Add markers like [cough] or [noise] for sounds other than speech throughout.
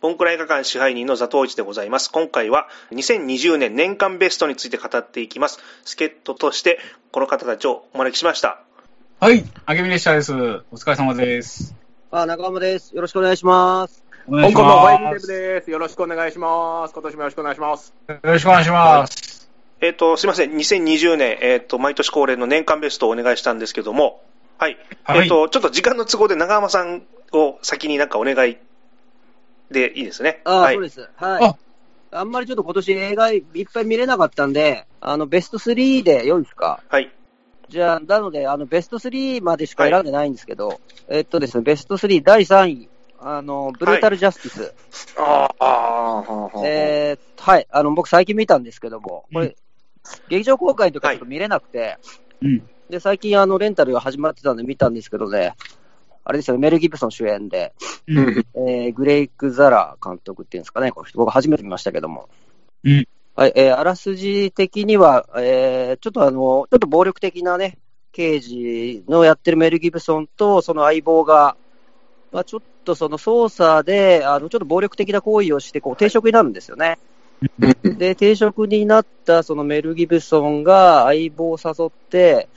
ボンクラ映画館支配人のザトウイチでございます。今回は2020年年間ベストについて語っていきます。助っ人としてこの方たちをお招きしました。はい、あげみ列車です。お疲れ様です。あ、中山です。よろしくお願いします。お願いし香港のホワイトます。デブです。よろしくお願いします。今年もよろしくお願いします。よろしくお願いします。えっ、と、すいません。2020年、えっ、と、毎年恒例の年間ベストをお願いしたんですけども、はい。はいえっ、と、ちょっと時間の都合で長浜さんを先になんかお願いでいいですね。あ、はいそう。です。はい。あんまりちょっと今年映画いっぱい見れなかったんで、あの、ベスト3で良いですか？はい。じゃあ、なので、あの、ベスト3までしか選んでないんですけど、えっとですね、ベスト3第3位、あの、ブルータルジャスティス。ああ、はあ、えー、はい。あの、僕最近見たんですけども、これ、う劇場公開の時はちょっと見れなくて、うん。で、最近あの、レンタルが始まってたんで見たんですけどね、あれですよね、メル・ギブソン主演で、うん。えー、グレイク・ザラー監督っていうんですかね、この人、僕初めて見ましたけども。うん。はい、えー、あらすじ的には、えー、ちょっとあの、ちょっと暴力的なね、刑事のやってるメル・ギブソンと、その相棒が、まあちょっとその捜査で、あの、ちょっと暴力的な行為をして、こう、定職になるんですよね。で、定職になったそのメル・ギブソンが相棒を誘って、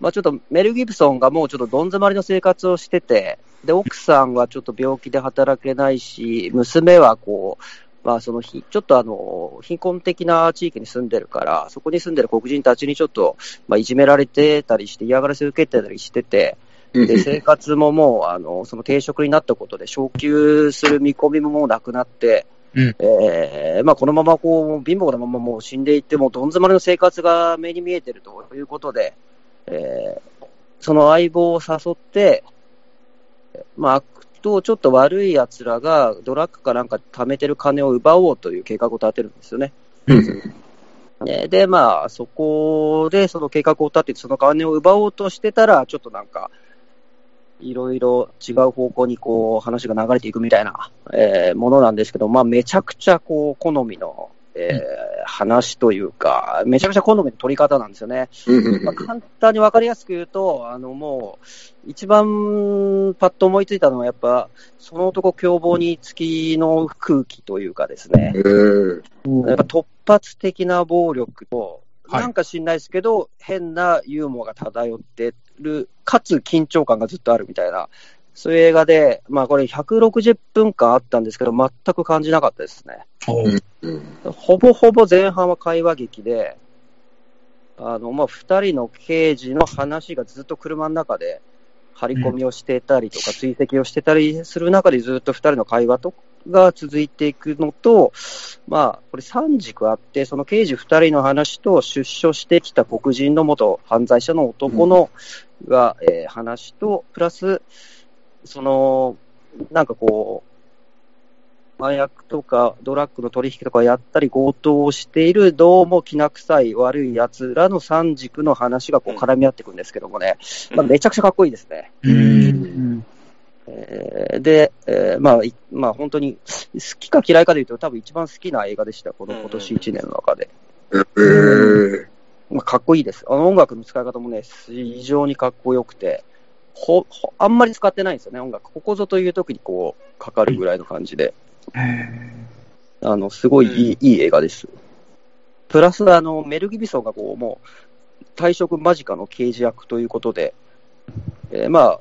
まあちょっとメル・ギブソンがもうちょっとどん詰まりの生活をしてて、で、奥さんはちょっと病気で働けないし、娘はこう、まあそのひ、ちょっとあの、貧困的な地域に住んでるから、そこに住んでる黒人たちにちょっと、まあいじめられてたりして、嫌がらせ受けてたりしてて、で、生活ももう、あの、その定職になったことで、昇給する見込みももうなくなって、うん。えーまあ、このままこう、貧乏なままもう死んでいって、もうどん詰まりの生活が目に見えてるということで、えーその相棒を誘って、まあ、悪とちょっと悪い奴らがドラッグかなんか貯めてる金を奪おうという計画を立てるんですよね。ねで、まあ、そこでその計画を立てて、その金を奪おうとしてたら、ちょっとなんか、いろいろ違う方向にこう話が流れていくみたいな、えーものなんですけど、まあ、めちゃくちゃこう好みの、えー話というか、めちゃくちゃ好みの取り方なんですよね。まあ、簡単に分かりやすく言うと、あのもう、一番パッと思いついたのは、やっぱ、その男凶暴につきの空気というかですね、やっぱ突発的な暴力と、はい。なんか知んないですけど、変なユーモアが漂ってる、かつ緊張感がずっとあるみたいな、そういう映画で、まあこれ160分間あったんですけど、全く感じなかったですね。ほぼほぼ前半は会話劇で、あの、まあ、二人の刑事の話がずっと車の中で張り込みをしてたりとか、追跡をしてたりする中でずっと二人の会話とが続いていくのと、まあ、これ三軸あって、その刑事二人の話と出所してきた黒人の元犯罪者の男の、が、えー話と、プラス、その、なんかこう、麻薬とかドラッグの取引とかやったり強盗をしているどうもきな臭い悪い奴らの三軸の話がこう絡み合っていくんですけどもね、まあ、めちゃくちゃかっこいいですね。うん。えーで、えーまあ、いまあ本当に好きか嫌いかで言うと多分一番好きな映画でした、この今年1年の中で。まあ、かっこいいです。あの音楽の使い方もね、非常にかっこよくて、ほ、ほあんまり使ってないんですよね、音楽。ここぞという時にこう、かかるぐらいの感じで。あの、すごいいい,、いい映画です。プラス、あの、メル・ギビソンがこう、もう、退職間近の刑事役ということで、えーま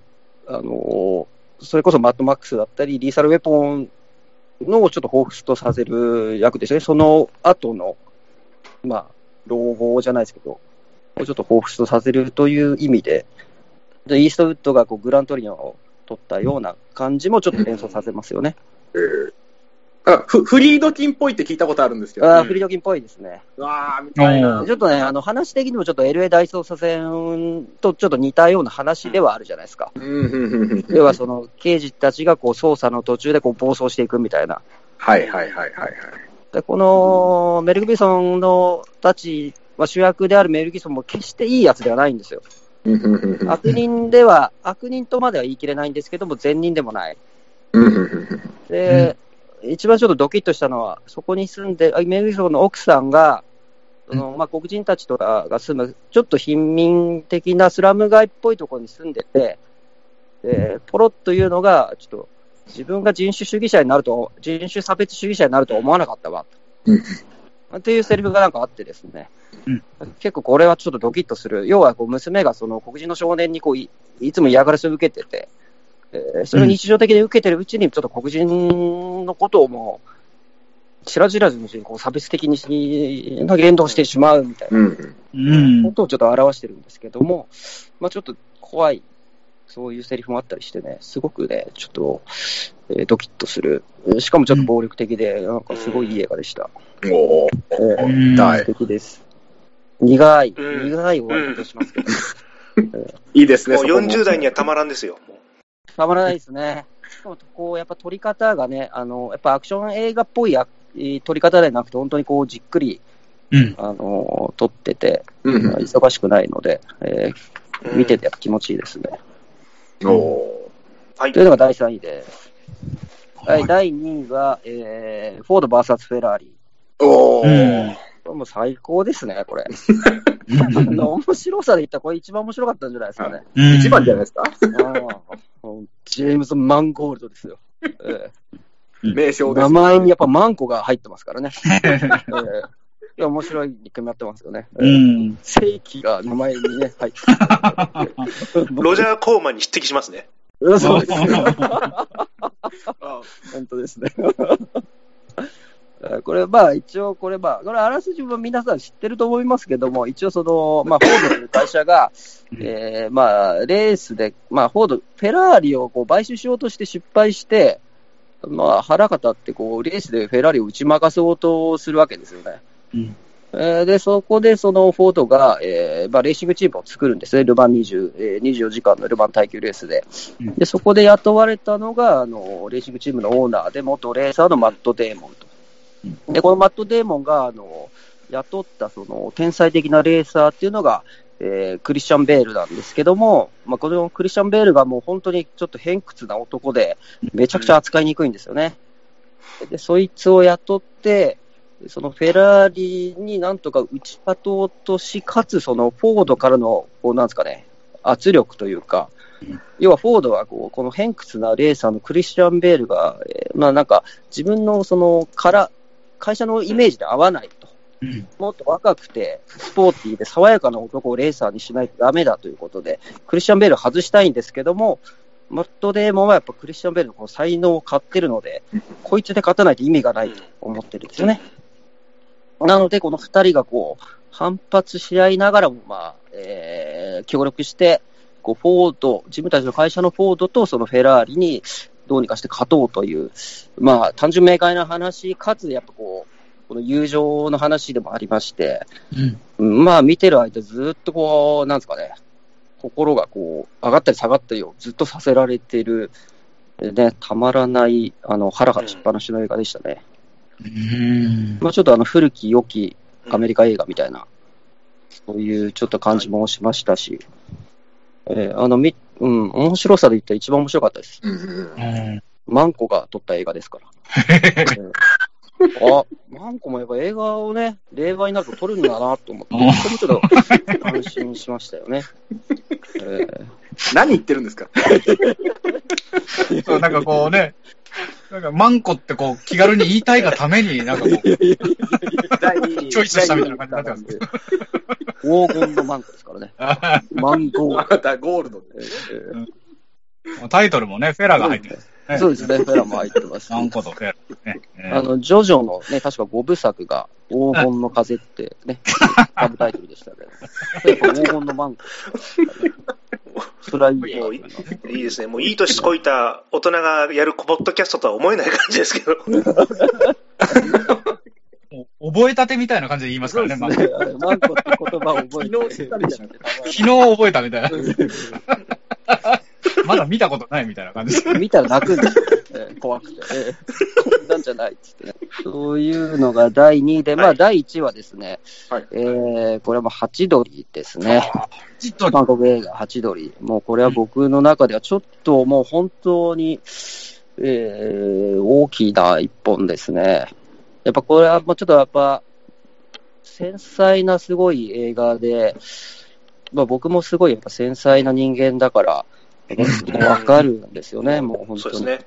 あ、あのーそれこそマッドマックスだったり、リーサルウェポンのちょっと彷彿とさせる役ですね。その後の、まあ、老後じゃないですけど、をちょっと彷彿とさせるという意味で、でイーストウッドがこうグラントリノを取ったような感じもちょっと連想させますよね。あフフリードキンっぽいって聞いたことあるんですけど、あーフリードキンっぽいですね。うわー、みたいな。ちょっとね、あの話的にもちょっと LA 大捜査線とちょっと似たような話ではあるじゃないですか。うんうんうんうん要はその刑事たちがこう捜査の途中でこう暴走していくみたいな。はいはいはいはいはい。でこのメル・ギブソンのたち、まあ、主役であるメル・ギブソンも決していいやつではないんですよ。悪人では、悪人とまでは言い切れないんですけども、善人でもない。で、一番ちょっとドキッとしたのは、そこに住んで、あメル・ギブソンの奥さんが、そのまあ、黒人たちとかが住む、ちょっと貧民的なスラム街っぽいところに住んでて、でポロッというのが、ちょっと自分が人種主義者になると、人種差別主義者になるとは思わなかったわ。うんっていうセリフがなんかあってですね、うん結構これはちょっとドキッとする。要はこう娘がその黒人の少年にこういいつも嫌がらせを受けてて、えーそれを日常的に受けてるうちに、ちょっと黒人のことをもう、知らず知らずのうちにこう差別的にしな言動をしてしまうみたいなうん。うんこ。とをちょっと表してるんですけども、まあちょっと怖い、そういうセリフもあったりしてね、すごくね、ちょっと、えードキッとする。しかもちょっと暴力的で、なんかすごいいい映画でした。おーえーうんはい素敵です。苦い、うん苦い終わり方しますけど、いいですね、もうそこも40代にはたまらんですよ。もたまらないですね。しかもこう、やっぱ撮り方がね、あの、やっぱアクション映画っぽい撮り方ではなくて、本当にこう、じっくり、うん。あの、撮ってて、うん。忙しくないので、えーう見ててやっぱ気持ちいいですね。おはいというのが第3位です。はい、はい第2位が、えー、フォード VS フェラーリ。ーおうーん。これもう最高ですね、これ。[laughs] 面白さで言ったら、これ一番面白かったんじゃないですかね。うん一番じゃないですか？ジェームズ・マンゴールドですよ。え名称です。え名前にやっぱマンコが入ってますからね。[laughs] ええいや、面白いに決まってますよね。正規が名前にね、入ってロジャー・コーマンに匹敵しますね。る。そうですよ。[laughs] あ本当ですね。これ、まあ、一応、これ、まあ、これ、あらすじは皆さん知ってると思いますけども、一応、その、まあ、フォードという会社が、えーまあ、レースで、まあ、フォード、フェラーリをこう買収しようとして失敗して、まあ、腹が立って、こう、レースでフェラーリを打ち負かそうとするわけですよね。うんえーで、そこで、その、フォードが、えーまあ、レーシングチームを作るんですね。ルヴァン20、えー24時間のルヴァン耐久レースで。うんで、そこで雇われたのが、あの、レーシングチームのオーナーで、元レーサーのマット・デーモンと。で、このマット・デーモンが、あの、雇った、その、天才的なレーサーっていうのが、えークリスチャン・ベールなんですけども、まあ、このクリスチャン・ベールがもう本当にちょっと偏屈な男で、めちゃくちゃ扱いにくいんですよね。で、そいつを雇って、そのフェラーリになんとか打ち勝とうとし、かつそのフォードからの、こうなんですかね、圧力というかうん、要はフォードはこうこの偏屈なレーサーのクリスチャン・ベールが、えーまあなんか自分のそのから、会社のイメージで合わないと。うんもっと若くて、スポーティーで爽やかな男をレーサーにしないとダメだということで、クリスチャン・ベールを外したいんですけども、マット・デーモンはやっぱクリスチャン・ベールのこの才能を買ってるので、こいつで勝たないと意味がないと思ってるんですよね。なので、この二人がこう、反発し合いながらも、まあ、えー協力して、こう、フォード、自分たちの会社のフォードとそのフェラーリにどうにかして勝とうという、まあ、単純明快な話、かつ、やっぱこう、この友情の話でもありまして、うん。うんまあ見てる間ずっとこう、なんですかね、心がこう、上がったり下がったりをずっとさせられてる、ね、たまらない、あの、腹が立ちっぱなしの映画でしたね。うん。まあちょっとあの、古き良きアメリカ映画みたいな、そういうちょっと感じもしましたし、えーあの、み、うん、面白さで言ったら一番面白かったです。うんうんうんマンコが撮った映画ですから。えーあ、マンコもやっぱ映画をね、令和になると撮るんだなと思って、ちょっと安心しましたよね。え [laughs] ー何言ってるんですか？[laughs] そう、なんかこうね、[laughs] なんかマンコってこう気軽に言いたいがために、[laughs] なんかこう、第2位。チョイスしたみたいな感じになってますす。黄金のマンコですからね。[laughs] マンゴー。ゴールドで。えータイトルもね、フェラが入ってる。ねそうですね、フェラも入ってます。マンコとフェラ。ね。えあの、ジョジョのね、確か5部作が、黄金の風ってね、[laughs] サブタイトルでしたけど、やっぱ黄金のマンコ。それはいいいいいですね。もういい年こいた大人がやるポッドキャストとは思えない感じですけど。覚えたてみたいな感じで言いますからね、マンコマンコって言葉を覚えて。た昨日覚えたみたいな。[laughs] [laughs] まだ見たことないみたいな感じです。[laughs] 見たら泣くんですよ。えー怖くて。えーこんなんじゃないっつってね。そういうのが第2位で、まあはい第1位はですね、はいえー、これはもうハチドリですね。韓国映画、ハチドリ。もうこれは僕の中ではちょっともう本当に、えー、大きな一本ですね。やっぱこれはもうちょっとやっぱ、繊細なすごい映画で、まあ僕もすごいやっぱ繊細な人間だから、わかるんですよね、もう本当に。ね。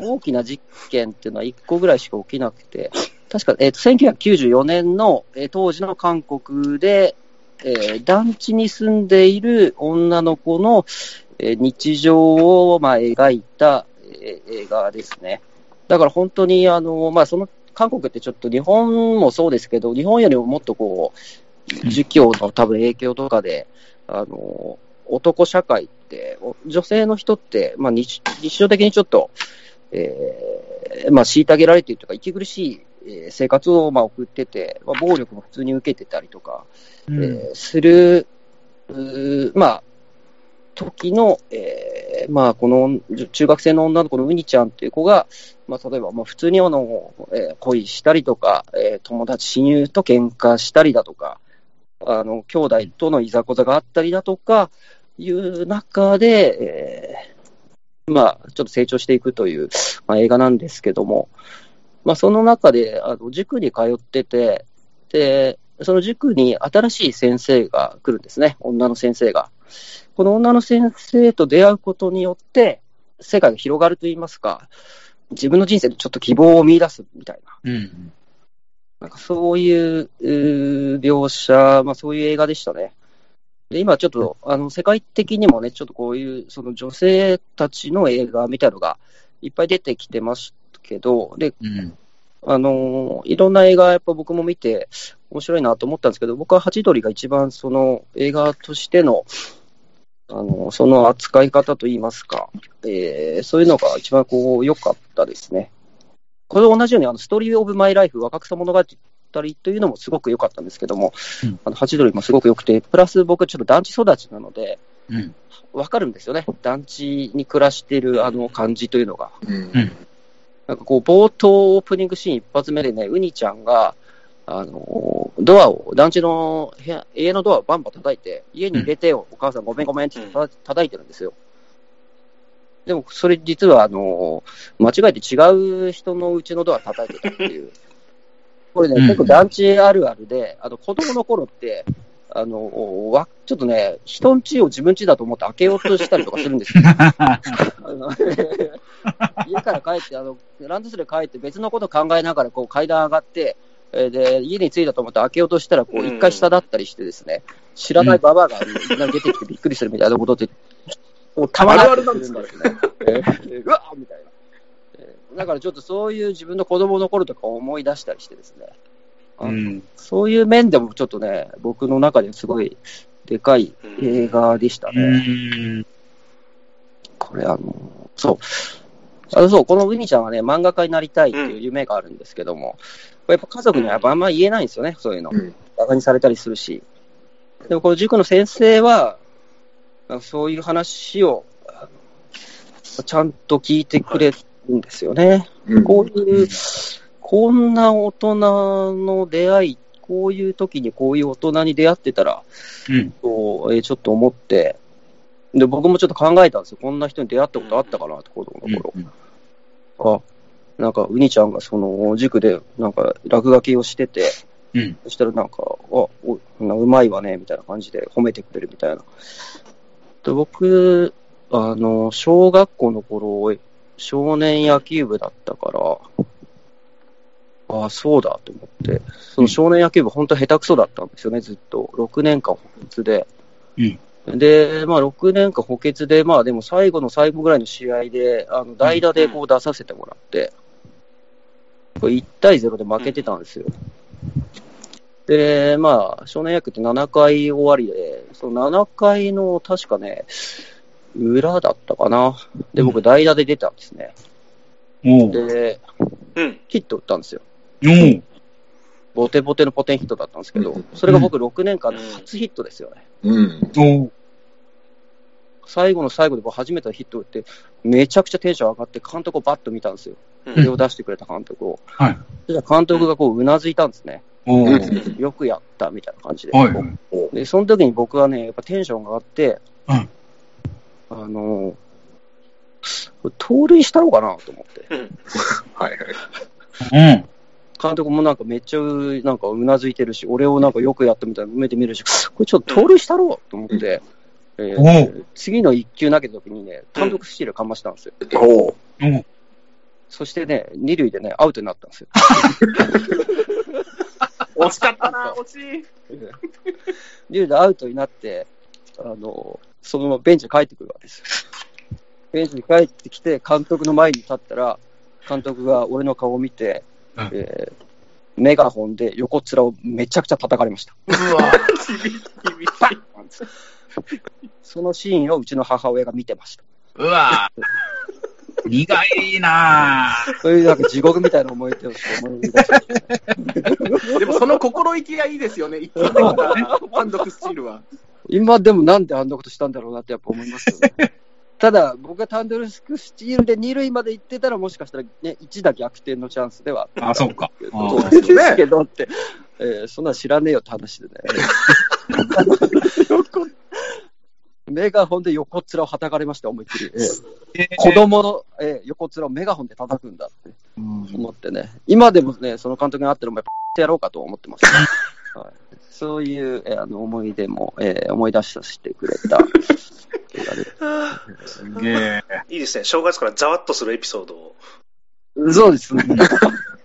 大きな実験っていうのは1個ぐらいしか起きなくて、確か、えーと1994年の、えー当時の韓国で、えー団地に住んでいる女の子の、えー日常を、まあ、描いた、えー映画ですね。だから本当に、あの、まあ、その、韓国ってちょっと日本もそうですけど、日本よりももっとこう、儒教の多分影響とかで、あの、男社会って、お女性の人って、まあ日、日常的にちょっと、えーまあ、虐げられているというか、息苦しい、えー生活をまあ送ってて、まあ、暴力も普通に受けてたりとか、うん。えーする、まあ、時の、えーまあ、この中学生の女の子のウニちゃんっていう子が、まあ、例えば、まあ、普通にあの、えー恋したりとか、えー友達、親友と喧嘩したりだとか、あの、兄弟とのいざこざがあったりだとか、いう中で、えーまあ、ちょっと成長していくという、まあ、映画なんですけども、まあ、その中で、あの、塾に通ってて、で、その塾に新しい先生が来るんですね、女の先生が。この女の先生と出会うことによって、世界が広がると言いますか、自分の人生でちょっと希望を見出すみたいな、うん。なんかそういう描写、まあそういう映画でしたね。で、今ちょっと、あの、世界的にもね、ちょっとこういう、その女性たちの映画みたいのがいっぱい出てきてますけど、で、うん。あのいろんな映画、やっぱ僕も見て、面白いなと思ったんですけど、僕はハチドリが一番その映画としての、あのその扱い方といいますか、えーそういうのが一番こう良かったですね。これと同じように、あのストーリー・オブ・マイ・ライフ、若草物語というのもすごく良かったんですけども、うんあのハチドリもすごく良くて、プラス僕、ちょっと団地育ちなので、うん。わかるんですよね、団地に暮らしているあの感じというのが。うんなんかこう、冒頭オープニングシーン一発目でね、ウニちゃんが、あの、ドアを、団地の部屋、家のドアをバンバン叩いて、家に入れてよ、お母さんごめんごめんってた叩いてるんですよ。でも、それ実は、あの、間違えて違う人のうちのドア叩いてたっていう。[laughs] これね、うん結構団地あるあるで、あの、子供の頃って、あの、わ、ちょっとね、人ん家を自分家だと思って開けようとしたりとかするんですよ。[laughs] 家から帰って、あの、ランドセル帰って別のこと考えながらこう階段上がって、えーで、家に着いたと思って開けようとしたら、こう、うん一回下だったりしてですね、知らないババアが出てきてびっくりするみたいなことって、[laughs] もうたまらなくするんですね。えーうわっみたいな。えーだからちょっとそういう自分の子供の頃とか思い出したりしてですね、うん。そういう面でもちょっとね、僕の中ではすごいでかい映画でしたうね。ん。これあの、そう。あのそう、このウニちゃんはね、漫画家になりたいっていう夢があるんですけども、やっぱ家族にはあんま言えないんですよね、そういうの。うんバカにされたりするし。でもこの塾の先生は、なんかそういう話を、ちゃんと聞いてくれるんですよね。うんこういう、こんな大人の出会い、こういう時にこういう大人に出会ってたら、うん。こうえーちょっと思って、で、僕もちょっと考えたんですよ。こんな人に出会ったことあったかなって、子供の頃。あ、なんか、ウニちゃんがその、塾で、なんか、落書きをしてて、うん。そしたらなんか、あ、おうまいわね、みたいな感じで褒めてくれるみたいな。で僕、あの、小学校の頃、少年野球部だったから、あそうだと思って、その少年野球部、本当下手くそだったんですよね、ずっと。6年間補欠で。で、まあ、6年間補欠で、まあ、でも最後の最後ぐらいの試合で、あの代打でこう出させてもらって、これ1対0で負けてたんですよ。で、まあ、少年野球って7回終わりで、その7回の確かね、裏だったかな。で、僕代打で出たんですね。おう。で、うん。ヒット打ったんですよ。おう。ボテボテのポテンヒットだったんですけどうん、それが僕6年間で初ヒットですよね。うん。おう。最後の最後で僕初めてのヒット打って、めちゃくちゃテンション上がって、監督をバッと見たんですよ。うん腕を出してくれた監督を。はい。そしたら監督がこう、うなずいたんですね。おう。うんよくやった、みたいな感じで。はい。で、その時に僕はね、やっぱテンションが上がって、うんあのー盗塁したろうかなと思って。うん。[laughs] はいはい。うん。監督もなんかめっちゃうなんかうなずいてるし、俺をなんかよくやったみたいな目で見るし、これちょっと盗塁したろうと思って、えーお次の一球投げた時にね、単独スチールかましたんですよ。おう。おう。そしてね、二塁でね、アウトになったんですよ。[laughs] 惜しかったな、惜しい。二塁でアウトになって、あの、そのままベンチに帰ってくるわけですよ。[laughs] ベンチに帰ってきて、監督の前に立ったら、監督が俺の顔を見て、うんえーメガホンで横っ面をめちゃくちゃ叩かれました。うわ。[laughs] そのシーンをうちの母親が見てました。うわ苦いなぁ。そういうなんか地獄みたいな思い出をして思い出しました。でもその心意気がいいですよね、一発目から単独スチールは。今でもなんであんなことしたんだろうなってやっぱ思いますよね。[laughs] ただ、僕がタンドルスクスチールで二塁まで行ってたら、もしかしたらね、一打逆転のチャンスではあ、そっか。そうですけどって、[laughs] えーそんなん知らねえよって話でね。[laughs] メガホンで横っ面を叩かれました、思いっきり。えー子供の、えー横っ面をメガホンで叩くんだって思ってね。今でもね、その監督に会ってるのもやっぱやろうかと思ってます、はい。そういう、えーあの思い出も、えー思い出させてくれた。[laughs] すげえ。いいですね。正月からざわっとするエピソードを。そうですね。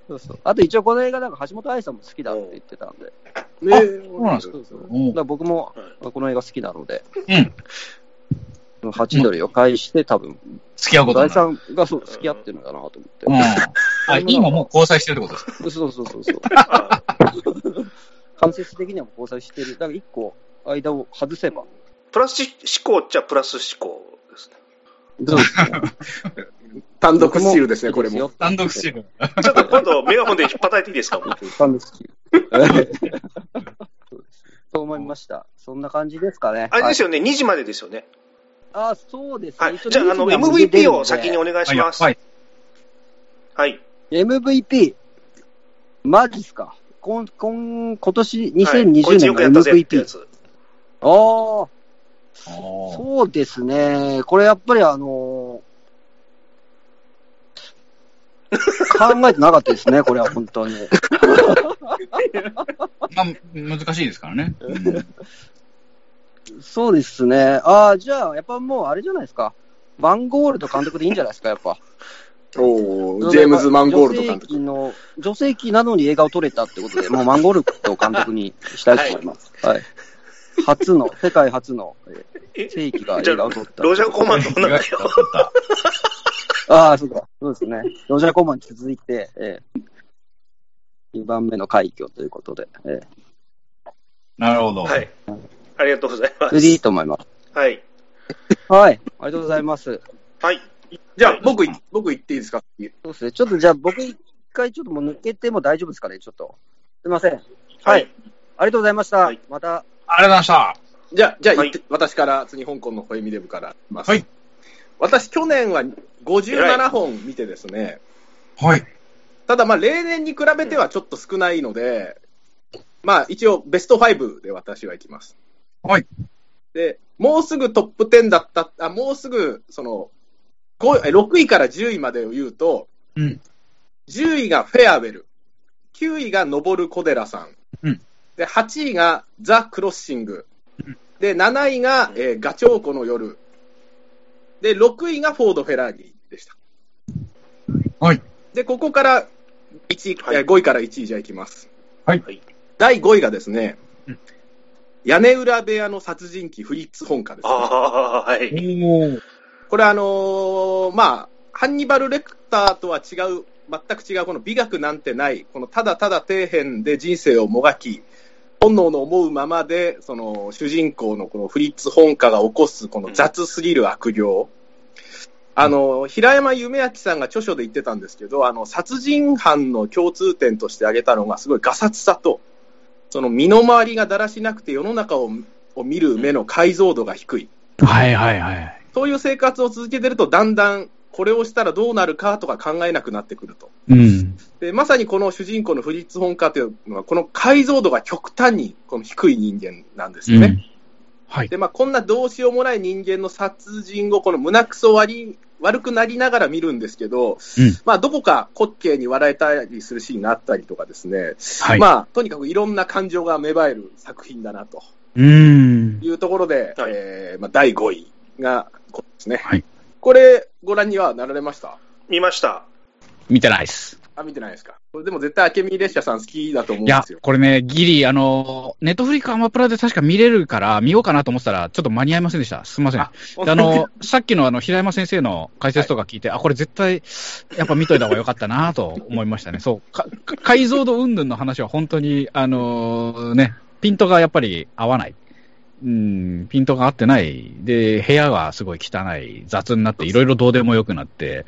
そうそう。あと一応この映画なんか橋本愛さんも好きだって言ってたんで。ねそうなんですか？そうそう。だおから僕もはこの映画好きなので、うん。8ドルを返して多分、付き合うこと大になる。さんがそう付き合ってるのかなと思って。うん。あ、今もう交際してるってことですか？そうそうそうそう。[laughs] あ間接的には交際してる。だから一個間を外せば。プラス思考っちゃプラス思考ですね。そうですね。単独スチールですね、これも。単独スチール。ちょっと今度メガホンで引っ叩いていいですか？単独スチールそうですそう思いました。そんな感じですかね。よ。あれですよね、2時までですよね。あ、そうですね。はい。じゃあ、あの、2時には無事出 MVP を先にお願いします。はい。はい。MVP。マジっすか？今、今、今年はい2020こいつよ年の MVP。つ。ああ、おーそうですね。これやっぱりあの考えてなかったですね、[laughs] これは本当に。まあ、難しいですからね。うんそうですね。ああ、じゃあ、やっぱもうあれじゃないですか。マンゴールド監督でいいんじゃないですか、やっぱ。おージェームズ・マンゴールド監督。女性器の、女性器なのに映画を撮れたってことで、[laughs] もうマンゴールド監督にしたいと思います。はい。初の、世界初の、ええー正規が映画を撮った。ロジャーコーマンドなんだよ。[laughs] ああ、そうか。そうですね。ロジャー・コーマンに続いて、えー、2番目の快挙ということで、えなるほど。はい。ありがとうございまー、それでいいす。と思います。はい。はい。ありがとうございます。はい。じゃあ、僕い、僕言っていいですかそうですね。ちょっとじゃあ僕一回ちょっともう抜けても大丈夫ですかね、ちょっと。すいません。ははいい。ありがとうございました。はいまた、ありがとうございました。じゃあ、じゃあ、はい言って私から、次、香港のホエミデブからます。はい。私、去年は57本見てですね、はい。ただ、まあ、例年に比べてはちょっと少ないので、まあ、一応、ベスト5で私は行きます。はい。で、もうすぐトップ10だった、あもうすぐ、その、5え6位から10位までを言うと、うん。10位がフェアウェル、9位が登る小寺さん、うんで8位がザ・クロッシング、うんで7位が、えーガチョウコの夜、で6位がフォード・フェラーリでした。はい。で、ここから1位、はいえー5位から1位じゃいきます。はいはい第5位がですね、うん屋根裏部屋の殺人鬼フリッツ本家です、あね。あ、はい。これあのーまあ、ハンニバル・レクターとは違う、全く違う、この美学なんてない、このただただ底辺で人生をもがき、本能の思うままで、その主人公のこのフリッツ本家が起こすこの雑すぎる悪行。あの、平山夢明さんが著書で言ってたんですけど、あの、殺人犯の共通点として挙げたのが、すごいガサツさと、その身の回りがだらしなくて世の中をを見る目の解像度が低い。はいはいはい。そういう生活を続けてると、だんだんこれをしたらどうなるかとか考えなくなってくると。うん。でまさにこの主人公のフリッツ・ホンカーというのは、この解像度が極端にこの低い人間なんですよね。うんはい。で、まあ、こんなどうしようもない人間の殺人をこの胸くそ割り悪くなりながら見るんですけど、うんまあ、どこか滑稽に笑えたりするシーンがあったりとかですね、はい。まあ、とにかくいろんな感情が芽生える作品だなとうん。いうところで、はいえーまあ、第5位がこれですね。はいこれ、ご覧にはなられました？見ました。見てないっす。あ、見てないですか。これでも絶対、明美列車さん好きだと思うんいやですよ、。これね、ギリ、あの、ネットフリかアマプラで確か見れるから、見ようかなと思ってたら、ちょっと間に合いませんでした。すみません。あであの、さっきのあの、平山先生の解説とか聞いて、あ、これ絶対、やっぱ見といた方がよかったなと思いましたね。そう、かか解像度云々の話は本当に、あのね、ピントがやっぱり合わない。うん、ピントが合ってない。で、部屋がすごい汚い、雑になって、いろいろどうでもよくなって、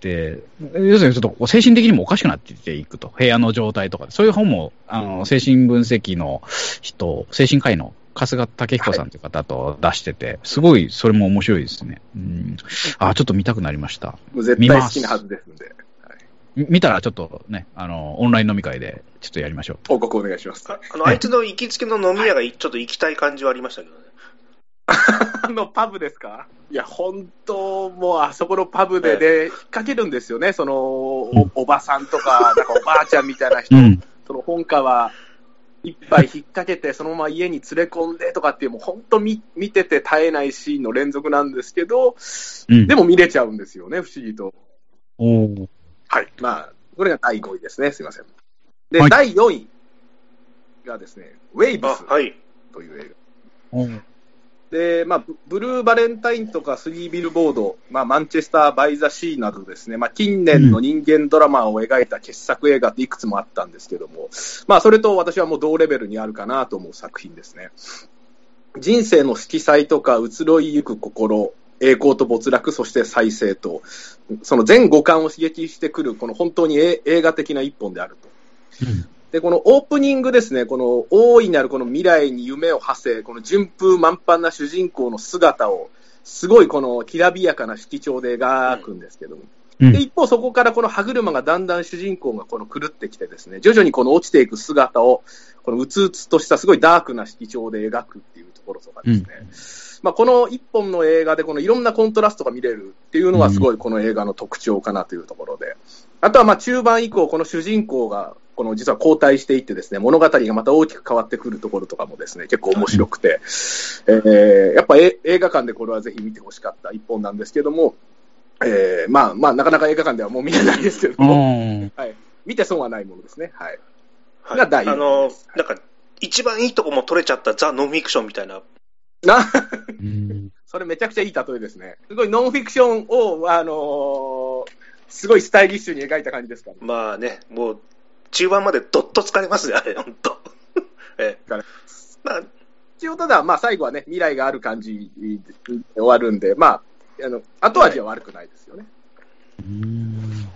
で、要するにちょっと精神的にもおかしくなっていくと。部屋の状態とか。そういう本も、あの、精神分析の人、精神科医の春日武彦さんという方と出してて、すごいそれも面白いですね。うん。あ、ちょっと見たくなりました。絶対好きなはずですんで、見たらちょっとね、あの、オンライン飲み会でちょっとやりましょう。報告お願いします。ああの、あいつの行きつけの飲み屋がいちょっと行きたい感じはありましたけどね。あのパブですか？いや、本当、もうあそこのパブで、で、引っ掛けるんですよね、その、おおばさんとか、なんかおばあちゃんみたいな人、うん。その本家は、一杯引っ掛けて、そのまま家に連れ込んでとかっていう、もう本当見見てて絶えないシーンの連続なんですけど、うん。でも見れちゃうんですよね、不思議と。おーはい。まあ、これが第5位ですね、すいません。で、はい第4位がですね、ウェイブス。という映画。で、まあ、ブブルーバレンタインとかスリービルボード、まあ、マンチェスター・バイ・ザ・シーなどですね、まあ、近年の人間ドラマを描いた傑作映画っていくつもあったんですけども、まあ、それと私はもう同レベルにあるかなと思う作品ですね。人生の色彩とか移ろいゆく心、栄光と没落、そして再生と、その全五感を刺激してくる、この本当にえ映画的な一本であると。うん。で、このオープニングですね、この大いなるこの未来に夢を馳せ、この順風満帆な主人公の姿を、すごいこのきらびやかな色調で描くんですけども、うん。で、一方そこからこの歯車がだんだん主人公がこの狂ってきてですね、徐々にこの落ちていく姿を、このうつうつとしたすごいダークな色調で描くっていうところとかですね、まあ、この一本の映画でこのいろんなコントラストが見れるっていうのはすごいこの映画の特徴かなというところで、あとはまあ中盤以降、この主人公がこの実は交代していってですね、物語がまた大きく変わってくるところとかもですね、結構面白くて、えーやっぱえ映画館でこれはぜひ見てほしかった一本なんですけども、えーまあまあなかなか映画館ではもう見れないですけどおも、ーはい、見て損はないものですね。はい。はい、があの、なんか、一番いいとこも取れちゃったザ・ノンフィクションみたいな。な、う [laughs] んそれめちゃくちゃいい例えですね。すごいノンフィクションを、あのーすごいスタイリッシュに描いた感じですから、ね。まあね、もう、中盤までどっと疲れますね、あれ、[laughs] ほんと。[laughs] ええまあ、一応ただ、まあ最後はね、未来がある感じで終わるんで、まあ、あの、後味は悪くないですよね。うん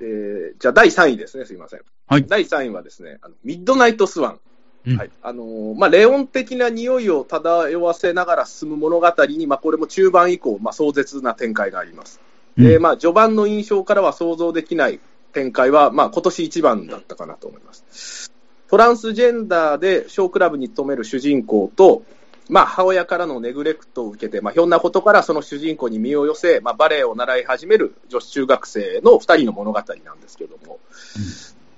でじゃあ第3位ですね、すいません。はい第3位はですね、あのミッドナイトスワン。うんはい。あのーまあ、レオン的な匂いを漂わせながら進む物語に、まあ、これも中盤以降、まあ、壮絶な展開があります。で、まあ、序盤の印象からは想像できない展開は、まあ、今年一番だったかなと思います。トランスジェンダーでショークラブに勤める主人公と、まあ、母親からのネグレクトを受けて、まあ、ひょんなことからその主人公に身を寄せ、まあ、バレエを習い始める女子中学生の二人の物語なんですけども、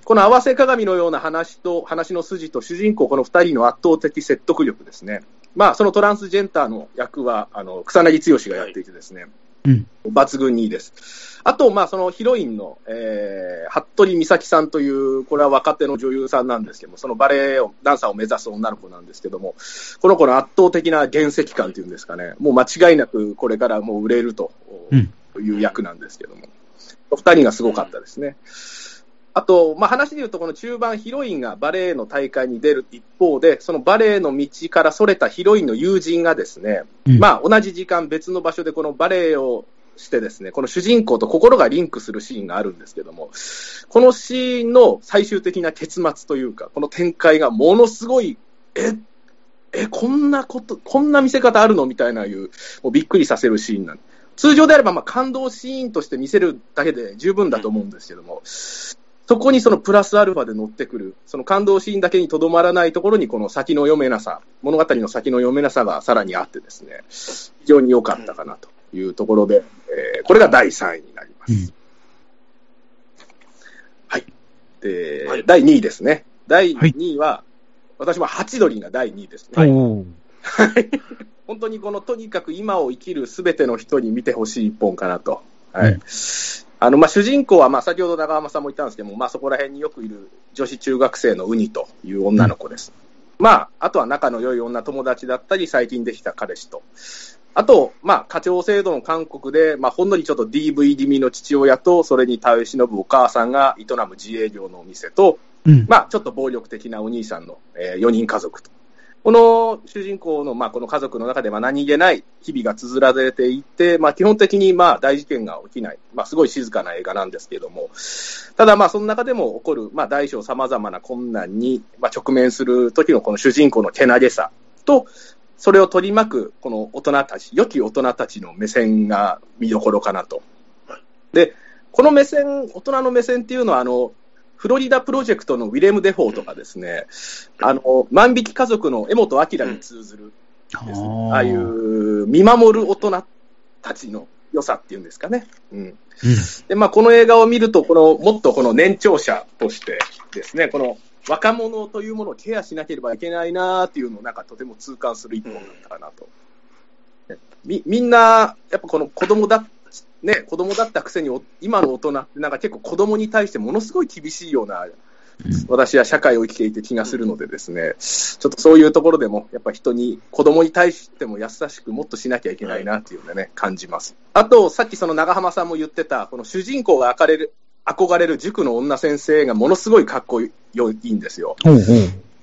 この合わせ鏡のような話と、話の筋と主人公この二人の圧倒的説得力ですね。まあ、そのトランスジェンダーの役は、あの、草薙剛がやっていてですね、うん抜群にいいです。あと、まあ、そのヒロインの、えー、服部美咲さんという、これは若手の女優さんなんですけども、そのバレエを、ダンサーを目指す女の子なんですけども、この子の圧倒的な原石感というんですかね、もう間違いなくこれからもう売れるとうんいう役なんですけども、お二人がすごかったですね。あと、まあ、話で言うと、この中盤、ヒロインがバレエの大会に出る一方で、そのバレエの道からそれたヒロインの友人がですね、うん。まあ、同じ時間、別の場所でこのバレエをしてですね、この主人公と心がリンクするシーンがあるんですけども、このシーンの最終的な結末というか、この展開がものすごい、え、え、こんなこと、こんな見せ方あるのみたいないう、もうびっくりさせるシーンなん通常であれば、まあ、感動シーンとして見せるだけで十分だと思うんですけども、そこにそのプラスアルファで乗ってくる、その感動シーンだけにとどまらないところに、この先の読めなさ、物語の先の読めなさがさらにあってですね、非常に良かったかなというところで、えーこれが第3位になります。うんはい。で、はい第2位ですね。第2位は、私もハチドリが第2位ですね。おー [laughs] 本当にこのとにかく今を生きるすべての人に見てほしい一本かなと。はい。あの、まあ、主人公は、まあ、先ほど長浜さんも言ったんですけども、まあ、そこら辺によくいる女子中学生のウニという女の子です。まあ、あとは仲の良い女友達だったり、最近できた彼氏と。あと、まあ、課長制度の韓国で、まあ、ほんのりちょっと DV 気味の父親と、それに耐え忍ぶお母さんが営む自営業のお店と、うん。まあ、ちょっと暴力的なお兄さんの、え4人家族と。この主人公の、まあ、この家族の中で、まあ、何気ない日々が綴られていて、まあ、基本的に、まあ、大事件が起きない、まあ、すごい静かな映画なんですけれども、ただ、まあ、その中でも起こる、まあ、大小様々な困難に、まあ、直面する時のこの主人公のけなげさと、それを取り巻く、この大人たち、良き大人たちの目線が見どころかなと。で、この目線、大人の目線っていうのは、あの、フロリダプロジェクトのウィレム・デフォーとかですね、あの、万引き家族の柄本明に通ずるですね、ああいう見守る大人たちの良さっていうんですかね。うん。うん。で、まあ、この映画を見ると、この、もっとこの年長者としてですね、この若者というものをケアしなければいけないなっていうのをなんかとても痛感する一本だったかなと。み、みんな、やっぱこの子供だ、ね、子供だったくせにお今の大人ってなんか結構子供に対してものすごい厳しいような、私は社会を生きていて気がするのでですね、ちょっとそういうところでも、やっぱ人に、子供に対しても優しくもっとしなきゃいけないなっていうのね、感じます。あと、さっきその長浜さんも言ってた、この主人公が憧れる、憧れる塾の女先生がものすごいかっこいいんですよ。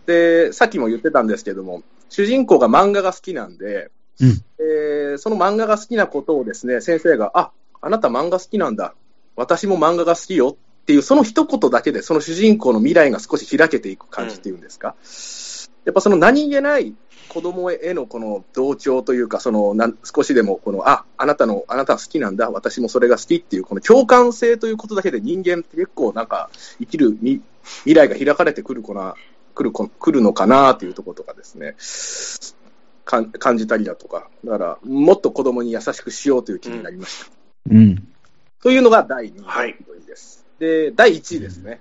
で、さっきも言ってたんですけども、主人公が漫画が好きなんで、うんえーその漫画が好きなことをですね、先生が、あ、あなた漫画好きなんだ。私も漫画が好きよっていう、その一言だけで、その主人公の未来が少し開けていく感じっていうんですか。やっぱその何気ない子供へのこの同調というか、そのなん少しでもこの、あ、あなたの、あなたは好きなんだ、私もそれが好きっていう、この共感性ということだけで人間って結構なんか生きるみ未来が開かれてくるかな、来るこ来るのかなというところとかですね、感じたりだとか、だから、もっと子供に優しくしようという気になりました。うん。というのが第2位のはいです。で、第1位ですね。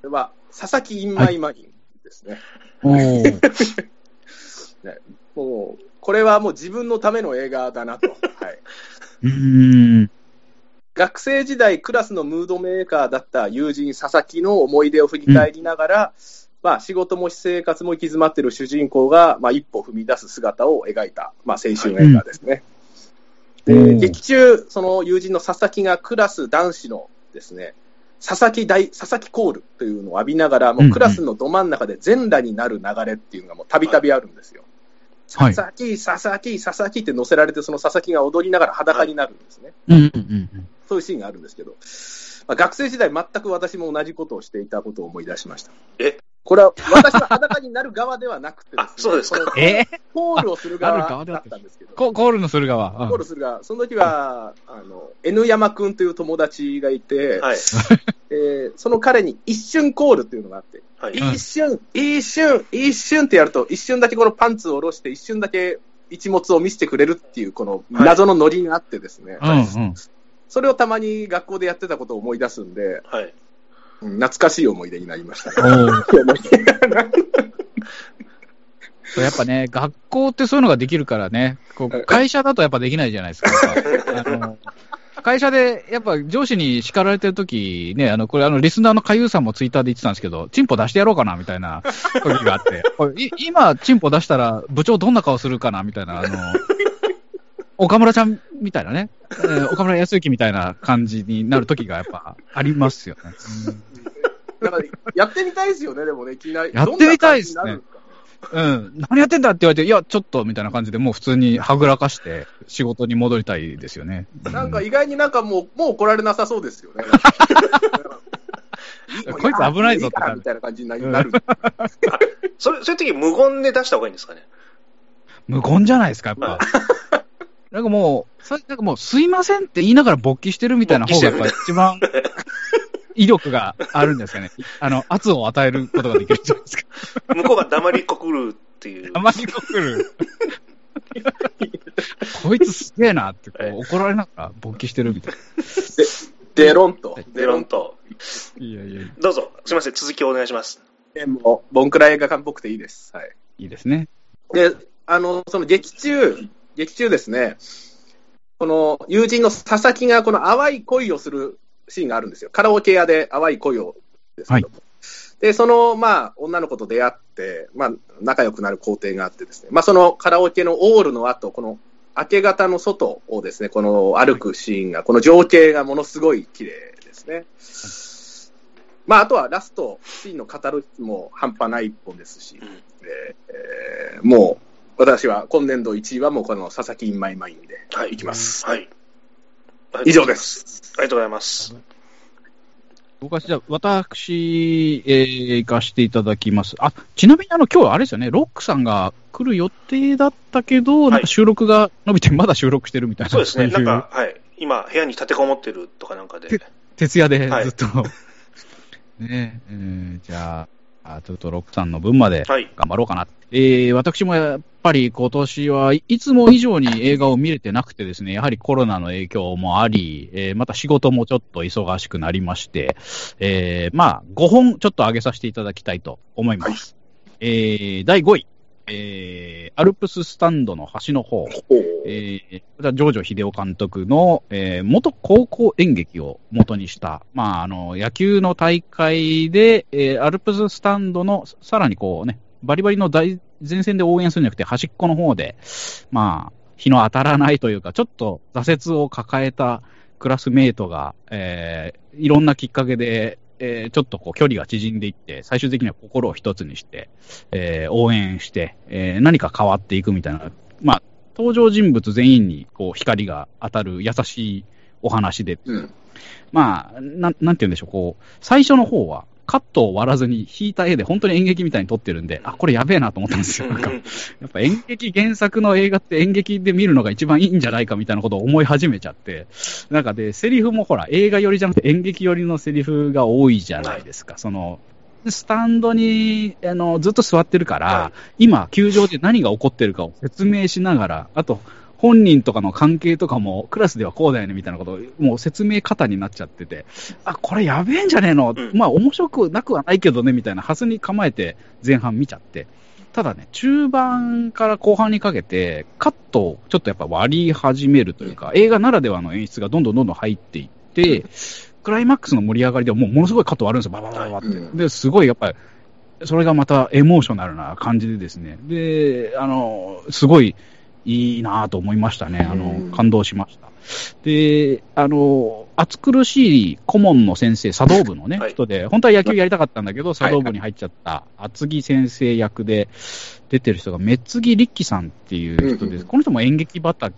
これは、佐々木インマイマインですね。おー [laughs] もう、これはもう自分のための映画だなと。[laughs] はい。うーん。学生時代、クラスのムードメーカーだった友人、佐々木の思い出を振り返りながら、まあ、仕事も私生活も行き詰まっている主人公が、まあ、一歩踏み出す姿を描いた、まあ、青春映画ですね。でうん劇中、その友人の佐々木がクラス男子のですね、佐々木大、佐々木コールというのを浴びながら、もうクラスのど真ん中で全裸になる流れっていうのがもうたびたびあるんですよ。はい佐々木、佐々木、佐々木って乗せられて、その佐々木が踊りながら裸になるんですね。うんうんうん。そういうシーンがあるんですけど、まあ、学生時代全く私も同じことをしていたことを思い出しました。えこれは私は裸になる側ではなくてあそうですかえ？コールをする側だったんですけど、ココールのする側。コールする側、その時は、あの、N 山くんという友達がいて、はい。[laughs] えーその彼に一瞬コールっていうのがあって、はい。一瞬、一瞬、一瞬ってやると、一瞬だけこのパンツを下ろして、一瞬だけ一物を見せてくれるっていう、この謎のノリがあってですね、うんうん。それをたまに学校でやってたことを思い出すんで、はい。うん懐かしい思い出になりました。おー [laughs] やっぱね、学校ってそういうのができるからね、会社だとやっぱできないじゃないですか。[laughs] あの会社で、やっぱ上司に叱られてる時ね、あの、これあの、リスナーの海遊さんもツイッターで言ってたんですけど、チンポ出してやろうかな、みたいな [laughs] 時があって、今、チンポ出したら部長どんな顔するかな、みたいな、あの、岡村ちゃんみたいなね、えー岡村康之みたいな感じになる時がやっぱありますよね。だからやってみたいですよね、でもね、いきなり。やってみたいですねうん。何やってんだって言われて、いや、ちょっと、みたいな感じで、もう普通にはぐらかして、仕事に戻りたいですよね。なんか意外になんかもう、もう怒られなさそうですよね。[laughs] こいつ危ないぞってみたいな感じになる。それ、[laughs] そういう時無言で出した方がいいんですかね？無言じゃないですか、やっぱ。[laughs] なんかもう、そなんかもう、すいませんって言いながら勃起してるみたいな方が、やっぱ一番、威力があるんですかね。[laughs] あの、圧を与えることができるじゃないですか。向こうが黙りこくるっていう。あまりこくる。[laughs] こいつすげえなって、こう、怒られながら勃起してるみたいデロンと。デロンと。な。いやいや、どうぞ。すみません。続きをお願いします。でもう、ボンクラ映画館っぽくていいです。はい。いいですね。で、あの、その劇中、劇中ですね、この友人の佐々木がこの淡い恋をするシーンがあるんですよ。カラオケ屋で淡い恋をですけども。で、その、まあ、女の子と出会って、まあ、仲良くなる工程があってですね、まあ、そのカラオケのオールの後、この明け方の外をですね、この歩くシーンが、この情景がものすごい綺麗ですね。まあ、あとはラストシーンの語るも半端ない一本ですし、うんえーえーもう、私は今年度1位はもうこの佐々木インマイマインではい。いきます。はい。以上で。す。ありがとうございます。僕はじゃあ、私、えー行かせていただきます。あ、ちなみにあの、今日あれですよね、ロックさんが来る予定だったけど、なんか収録が伸びて、まだ収録してるみたいな。そうですね。いなんか、はい。今、部屋に立てこもってるとかなんかで。徹夜ではいずっと。[laughs] ねえーじゃあ、あちょっとロックさんの分まではい。頑張ろうかな。えー、私もやっぱり今年はいつも以上に映画を見れてなくてですね、やはりコロナの影響もあり、えーまた仕事もちょっと忙しくなりまして、えー、まあ、5本ちょっと上げさせていただきたいと思います。えー、第5位、えー、アルプススタンドの端の方。えー、こちら、ジョージョ秀夫監督の、えー元高校演劇を元にした、まあ、あの、野球の大会で、えーアルプススタンドの、さらにこうね、バリバリの大前線で応援するんじゃなくて、端っこの方で、まあ、日の当たらないというか、ちょっと挫折を抱えたクラスメイトが、えーいろんなきっかけで、えーちょっとこう距離が縮んでいって、最終的には心を一つにして、えー応援して、えー何か変わっていくみたいな、まあ、登場人物全員にこう光が当たる優しいお話で、うん。まあ、なん、なんて言うんでしょう、こう、最初の方は、カットを割らずに引いた絵で本当に演劇みたいに撮ってるんで、あ、これやべえなと思ったんですよ。なんか、やっぱ演劇原作の映画って演劇で見るのが一番いいんじゃないかみたいなことを思い始めちゃって、なんかで、セリフもほら、映画寄りじゃなくて演劇寄りのセリフが多いじゃないですか。その、スタンドにあのずっと座ってるから、は今、球場で何が起こってるかを説明しながら、あと、本人とかの関係とかも、クラスではこうだよねみたいなことを、もう説明方になっちゃってて、あ、これやべえんじゃねえの、うん。まあ面白くなくはないけどね、みたいな、はずに構えて前半見ちゃって、ただね、中盤から後半にかけて、カットをちょっとやっぱ割り始めるというか、映画ならではの演出がどんどんどんどん入っていって、クライマックスの盛り上がりではもうものすごいカット割るんですよ、バババババって。うん。で、すごいやっぱり、それがまたエモーショナルな感じでですね、で、あの、すごいいいなと思いましたね。あうんの、感動しました。で、あの、暑苦しい顧問の先生、茶道部のね、はい人で、本当は野球やりたかったんだけど、茶道部に入っちゃった厚木先生役で出てる人が、メッツギリッキさんっていう人です。うんこの人も演劇畑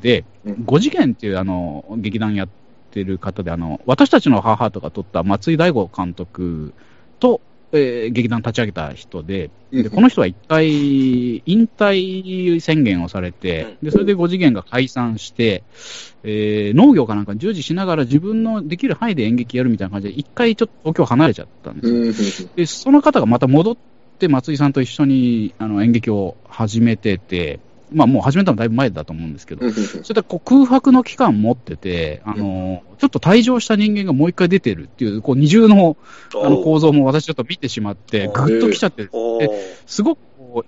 で、うん5次元っていうあの、劇団やってる方で、あの、私たちの母とか撮った松井大吾監督と、えー劇団立ち上げた人で、でこの人は一回、引退宣言をされて、で、それで5次元が解散して、えー農業かなんかに従事しながら自分のできる範囲で演劇やるみたいな感じで、一回ちょっと東京離れちゃったんですよ。うん。で、その方がまた戻って松井さんと一緒にあの演劇を始めてて、まあもう始めたのだいぶ前だと思うんですけど、うん。それでこう空白の期間持ってて、あの、ちょっと退場した人間がもう一回出てるっていう、こう二重のあの構造も私ちょっと見てしまって、ぐっときちゃって、すごく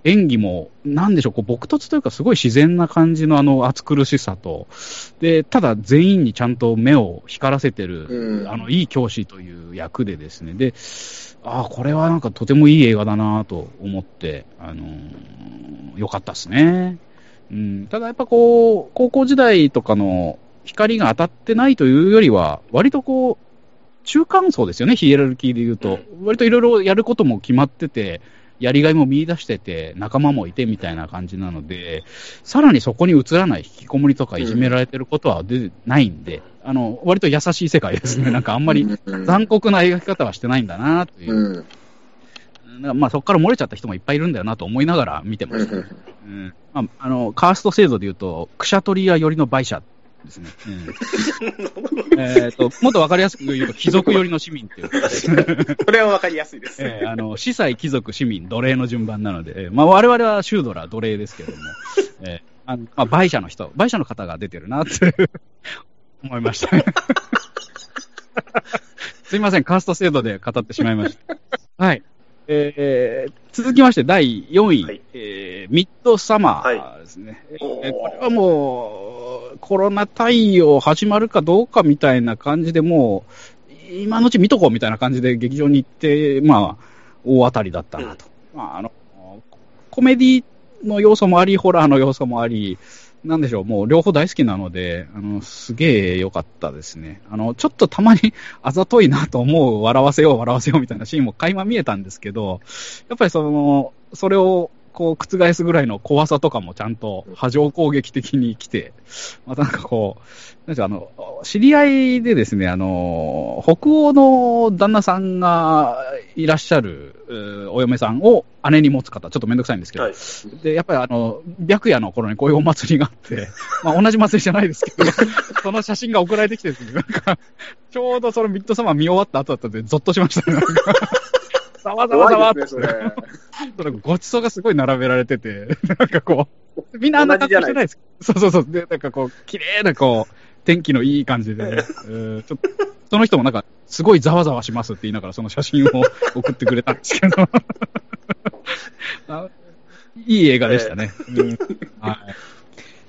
演技も、なんでしょう、こう朴突というか、すごい自然な感じのあの暑苦しさと、で、ただ全員にちゃんと目を光らせてる、うんあの、いい教師という役でですね、で、ああ、これはなんかとてもいい映画だなと思って、あのーよかったですね。うん、ただやっぱこう、高校時代とかの光が当たってないというよりは、割とこう、中間層ですよね、ヒエラルキーで言うと。割といろいろやることも決まってて、やりがいも見出してて、仲間もいてみたいな感じなので、さらにそこに移らない引きこもりとかいじめられてることは出てないんで、あの、割と優しい世界ですね。なんかあんまり残酷な描き方はしてないんだなという。まあそこから漏れちゃった人もいっぱいいるんだよなと思いながら見てました。うんまあ、あの、カースト制度で言うと、クシャトリア寄りの売者ですね。うん、[laughs] えっと、もっとわかりやすく言うと、貴族寄りの市民っていうことです。これはわかりやすいです。えーあの、司祭、貴族、市民、奴隷の順番なので、えーまあ我々はシュードラ、奴隷ですけども、えーあのまあ、売者の人、売者の方が出てるなって思いましたね。[laughs] すいません、カースト制度で語ってしまいました。はい。えー続きまして、第4位、はいえーミッドサマーですね。おーえーこれはもコロナ対応始まるかどうかみたいな感じでもう、今のうち見とこうみたいな感じで劇場に行って、まあ、大当たりだったなと。まあ、あの、コメディの要素もあり、ホラーの要素もあり、なんでしょう、もう両方大好きなので、あの、すげえ良かったですね。あの、ちょっとたまに [laughs] あざといなと思う、笑わせよう、笑わせようみたいなシーンも垣間見えたんですけど、やっぱりその、それを、こう、覆すぐらいの怖さとかもちゃんと波状攻撃的に来て、またなんかこう、なんでしょう、あの、知り合いでですね、あの、北欧の旦那さんがいらっしゃる、お嫁さんを姉に持つ方、ちょっとめんどくさいんですけど、はい。で、やっぱりあの、白夜の頃にこういうお祭りがあって、[laughs] まあ同じ祭りじゃないですけど、その写真が送られてきてですね、なんか、ちょうどそのミッドサマー見終わった後だったんで、ゾッとしましたね。なんかざわざわざわ。って、怖いですね、そ [laughs] ごちそうがすごい並べられてて、なんかこう、みんなあんな格好してないです。そうそうそう。で、なんかこう、綺麗なこう、天気のいい感じで、え [laughs] ーちょっと、その人もなんか、すごいざわざわしますって言いながら、その写真を送ってくれたんですけど、[laughs] あいい映画でしたね。うん。はい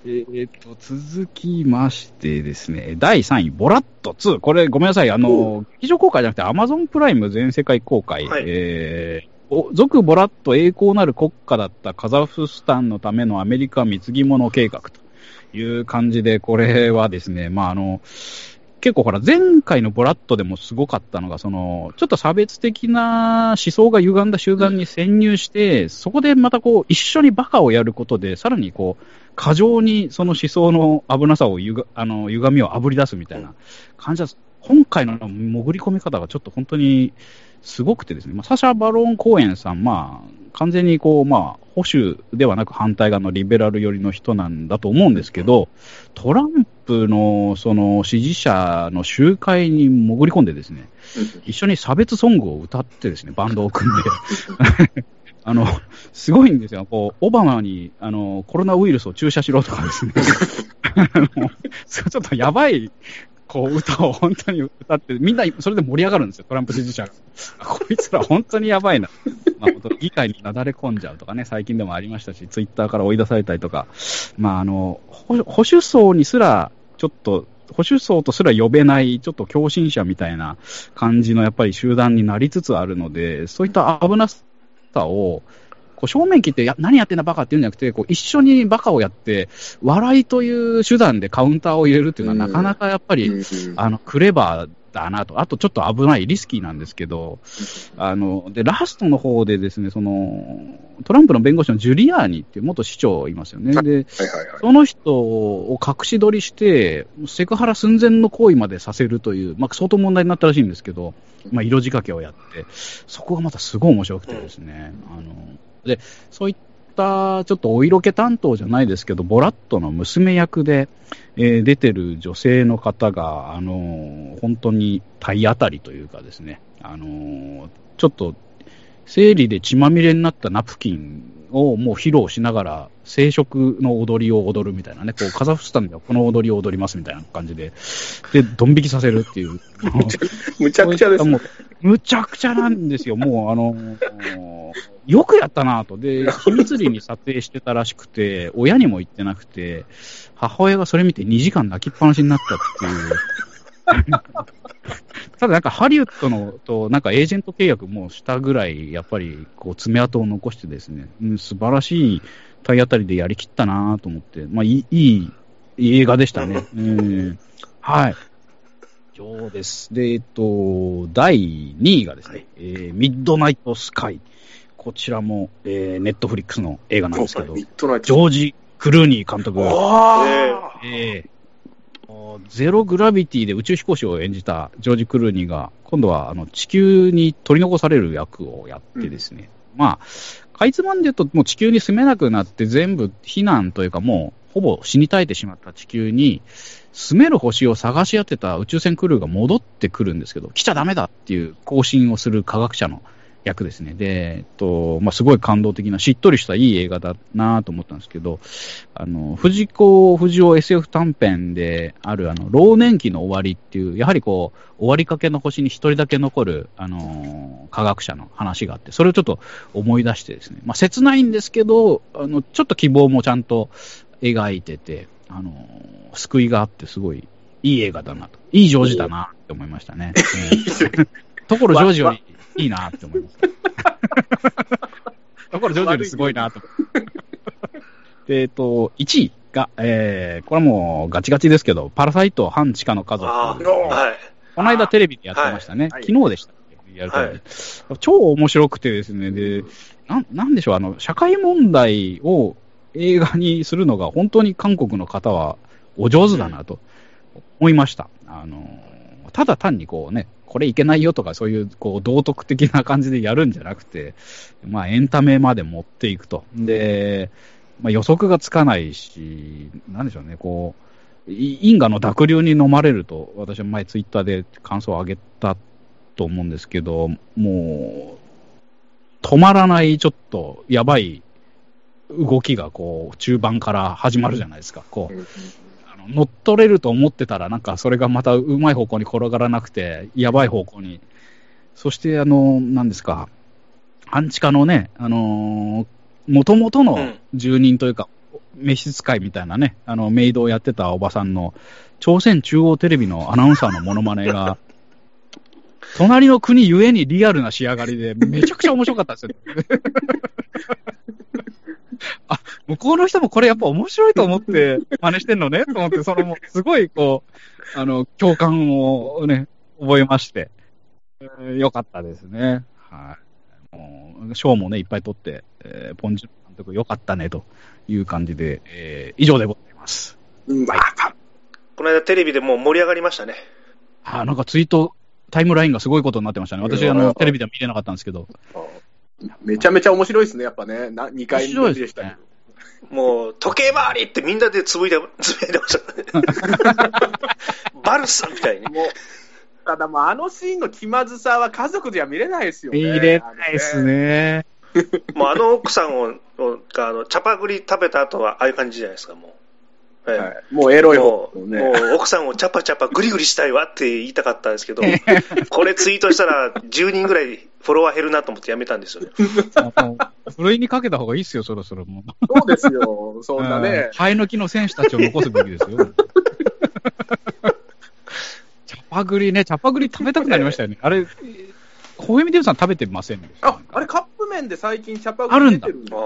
えーっと、続きましてですね、第3位、ボラット2。これ、ごめんなさい。あの、劇場公開じゃなくて、アマゾンプライム全世界公開。はいえーお俗ボラット栄光なる国家だったカザフスタンのためのアメリカ貢ぎ物計画という感じで、これはですね、まあ、あの、結構ほら、前回のボラットでもすごかったのが、その、ちょっと差別的な思想が歪んだ集団に潜入して、そこでまたこう、一緒にバカをやることで、さらにこう、過剰にその思想の危なさをゆが、あの、歪みをあぶり出すみたいな感じだ。今回の潜り込み方がちょっと本当にすごくてですね、まあ、サシャ・バロン・コーエンさん、まあ、完全にこう、まあ、保守ではなく反対側のリベラル寄りの人なんだと思うんですけど、トランプのその支持者の集会に潜り込んでですね、一緒に差別ソングを歌ってですね、バンドを組んで、[laughs] あの、すごいんですよ。こう、オバマに、あの、コロナウイルスを注射しろとかですね。ちょっとやばい、こう、歌を本当に歌って、みんなそれで盛り上がるんですよ、トランプ支持者が。こいつら本当にやばいな。まあ、議会になだれ込んじゃうとかね、最近でもありましたし、ツイッターから追い出されたりとか、まあ、あの、保守層にすら、ちょっと、保守層とすら呼べない、ちょっと狂信者みたいな感じのやっぱり集団になりつつあるので、そういった危なさを、こう正面切ってや、何やってんだバカっていうんじゃなくて、こう一緒にバカをやって、笑いという手段でカウンターを入れるっていうのは、うんなかなかやっぱり、うんあの、クレバーだなと。あとちょっと危ない、リスキーなんですけど、あの、で、ラストの方でですね、その、トランプの弁護士のジュリアーニっていう元市長いますよね。で。その人を隠し撮りして、セクハラ寸前の行為までさせるという、まあ、相当問題になったらしいんですけど、まあ、色仕掛けをやって、そこがまたすごい面白くてですね、あの、で、そういったちょっとお色気担当じゃないですけど、ボラットの娘役で、えー出てる女性の方が、あの、本当に体当たりというかですね、あの、ちょっと、生理で血まみれになったナプキンをもう披露しながら、生殖の踊りを踊るみたいなね、こうカザフスタンではこの踊りを踊りますみたいな感じで、で、ドン引きさせるっていう。[laughs] むちゃくちゃです。むちゃくちゃなんですよ、もう、あのよくやったなと。で、秘密裏に撮影してたらしくて、親にも言ってなくて、母親がそれ見て2時間泣きっぱなしになったっていう。[laughs] ただなんかハリウッドのとなんかエージェント契約もしたぐらい、やっぱりこう爪痕を残してですね、うん、素晴らしい体当たりでやりきったなと思って、まあいい、いい映画でしたね。うん、はい。以上です。で、えっと、第2位がですね、えーミッドナイトスカイ。こちらも、えー、ネットフリックスの映画なんですけど、ジョージ・クルーニー監督。あーええもうゼログラビティで宇宙飛行士を演じたジョージ・クルーニーが、今度はあの地球に取り残される役をやってですね、まあ、かいつまんで言うと、もう地球に住めなくなって全部避難というか、もうほぼ死に絶えてしまった地球に、住める星を探し当てた宇宙船クルーが戻ってくるんですけど、来ちゃダメだっていう更新をする科学者の役ですね。で、えっと、まあ、すごい感動的な、しっとりしたいい映画だなと思ったんですけど、あの、藤子不二雄 SF 短編である、あの、老年期の終わりっていう、やはりこう、終わりかけの星に一人だけ残る、あの、科学者の話があって、それをちょっと思い出してですね、まあ、切ないんですけど、あの、ちょっと希望もちゃんと描いてて、あのー救いがあって、すごいいい映画だなと。いいジョージだなって思いましたね。[laughs] うんところジョージよりいいなって思いました。[laughs] ところジョージよりすごいなと。で、えっと、1位が、えー、これはもうガチガチですけど、パラサイト半地下の家族。この間テレビでやってましたね。はい昨日でしたやるテレビ超面白くてですね、で、なん、なんでしょう、あの、社会問題を映画にするのが本当に韓国の方はお上手だなと思いました。あの、ただ単にこうね、これいけないよとかそういうこう道徳的な感じでやるんじゃなくて、まあエンタメまで持っていくと。で、まあ予測がつかないし、なんでしょうね、こう、因果の濁流に飲まれると、私は前ツイッターで感想を上げたと思うんですけど、もう、止まらないちょっとやばい動きがこう中盤から始まるじゃないですか。こう、あの乗っ取れると思ってたら、なんかそれがまたうまい方向に転がらなくて、やばい方向に。そして、あの、なんですか、半地下のね、あのもともとのうん住人というか、召使いみたいなね、あの、メイドをやってたおばさんの、朝鮮中央テレビのアナウンサーのモノマネが、[laughs] 隣の国ゆえにリアルな仕上がりで、めちゃくちゃ面白かったですよ。[laughs] あ、向こうの人もこれやっぱ面白いと思って真似してんのね [laughs] と思って、そのもうすごいこう、あの、共感をね、覚えまして、えーよかったですね。はい。もう、賞もね、いっぱい取って、えーポンジュ監督よかったね、という感じで、えー以上でございます。うんまあ、この間テレビでもう盛り上がりましたね。あーなんかツイート、タイムラインがすごいことになってましたね。私、あの、テレビでは見れなかったんですけど。めちゃめちゃ面白いですね、やっぱね。な2回目でしたけど。もう、時計回りってみんなでつぶいて、[laughs] つぶやいてましたね。[laughs] バルスみたいに。もう、ただもうあのシーンの気まずさは家族では見れないですよね。見れないですね。[laughs] もうあの奥さんを、が、あの、チャパグリ食べた後は、ああいう感じじゃないですか、もう。ええはい。もうエロいもう、方ね。もう奥さんをチャパチャパグリグリしたいわって言いたかったんですけど、これツイートしたら10人ぐらいフォロワー減るなと思ってやめたんですよね。ふるいにかけた方がいいっすよ、そろそろもう。そうですよ。そんなうんね。生え抜きの選手たちを残すべきですよ。[laughs] チャパグリね、チャパグリ食べたくなりましたよね。あれ、ホエミデブさん食べてませんあ、あれカップ麺で最近チャパグリ出てるんだ。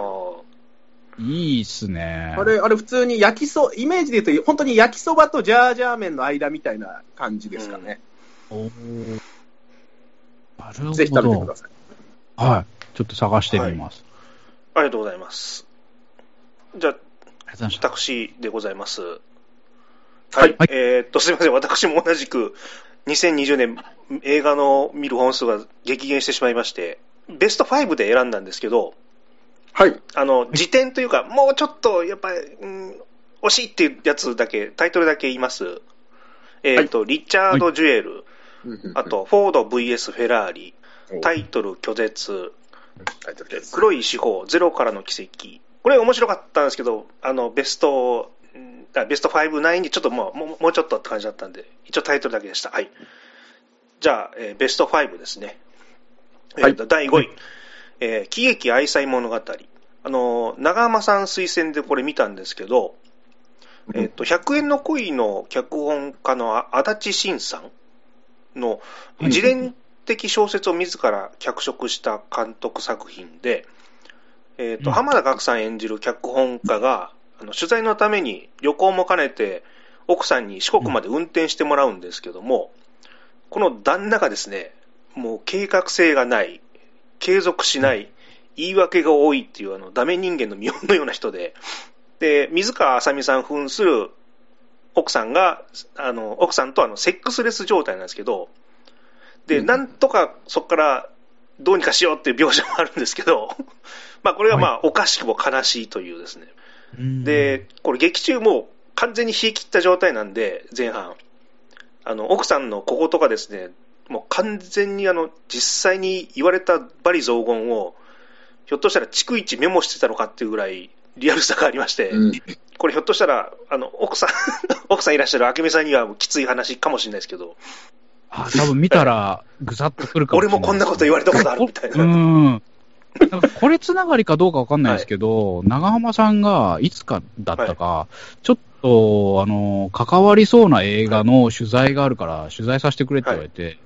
いいっすね。あれ、あれ普通に焼きそ、イメージで言うと、本当に焼きそばとジャージャー麺の間みたいな感じですかね。おーなるほど。ぜひ食べてください。はい。ちょっと探してみます。ありがとうございます。じゃあ。私でございます。はい。はいえーっと、すみません。私も同じく、2020年映画の見る本数が激減してしまいまして、ベスト5で選んだんですけど、はい。あの、辞典というか、もうちょっと、やっぱり、うん、惜しいっていうやつだけ、タイトルだけ言います。えーっと、リチャード・ジュエル、あ、と、フォード VS フェラーリ、タイトル拒絶。黒い司法、ゼロからの奇跡。これ面白かったんですけど、あの、ベスト、ベスト5、9にちょっともう、もうもうちょっとって感じだったんで、一応タイトルだけでした。はい。じゃあ、えーベスト5ですね。はい第5位、えー喜劇愛妻物語。あの、長浜さん推薦でこれ見たんですけど、えっ、と、100円の恋の脚本家のあ足立慎さんのはい自伝的小説を自ら脚色した監督作品で、えっ、と、うん。浜田岳さん演じる脚本家が、あの取材のために旅行も兼ねて奥さんに四国まで運転してもらうんですけども、この旦那がですね、もう計画性がない、継続しない、言い訳が多いっていうあのダメ人間の見本のような人で、で、水川あさみさん扮する奥さんが、あの、奥さんとあのセックスレス状態なんですけど、で、うんなんとかそこからどうにかしようっていう描写もあるんですけど、[laughs] まあこれがまあおかしくも悲しいというですね。うん、で、これ劇中もう完全に冷え切った状態なんで、前半。あの、奥さんの小言がですね、もう完全にあの、実際に言われた罵詈雑言を、ひょっとしたら逐一メモしてたのかっていうぐらいリアルさがありまして、うんこれひょっとしたら、あの、奥さん、[laughs] 奥さんいらっしゃる明美さんにはきつい話かもしれないですけど、あ、多分見たら、ぐさっとくるかもしれない。俺もこんなこと言われたことあるみたいな。うん。なんかこれつながりかどうかわかんないですけど、長浜さんがいつかだったか、ちょっと、あの、関わりそうな映画の取材があるから、取材させてくれって言われて、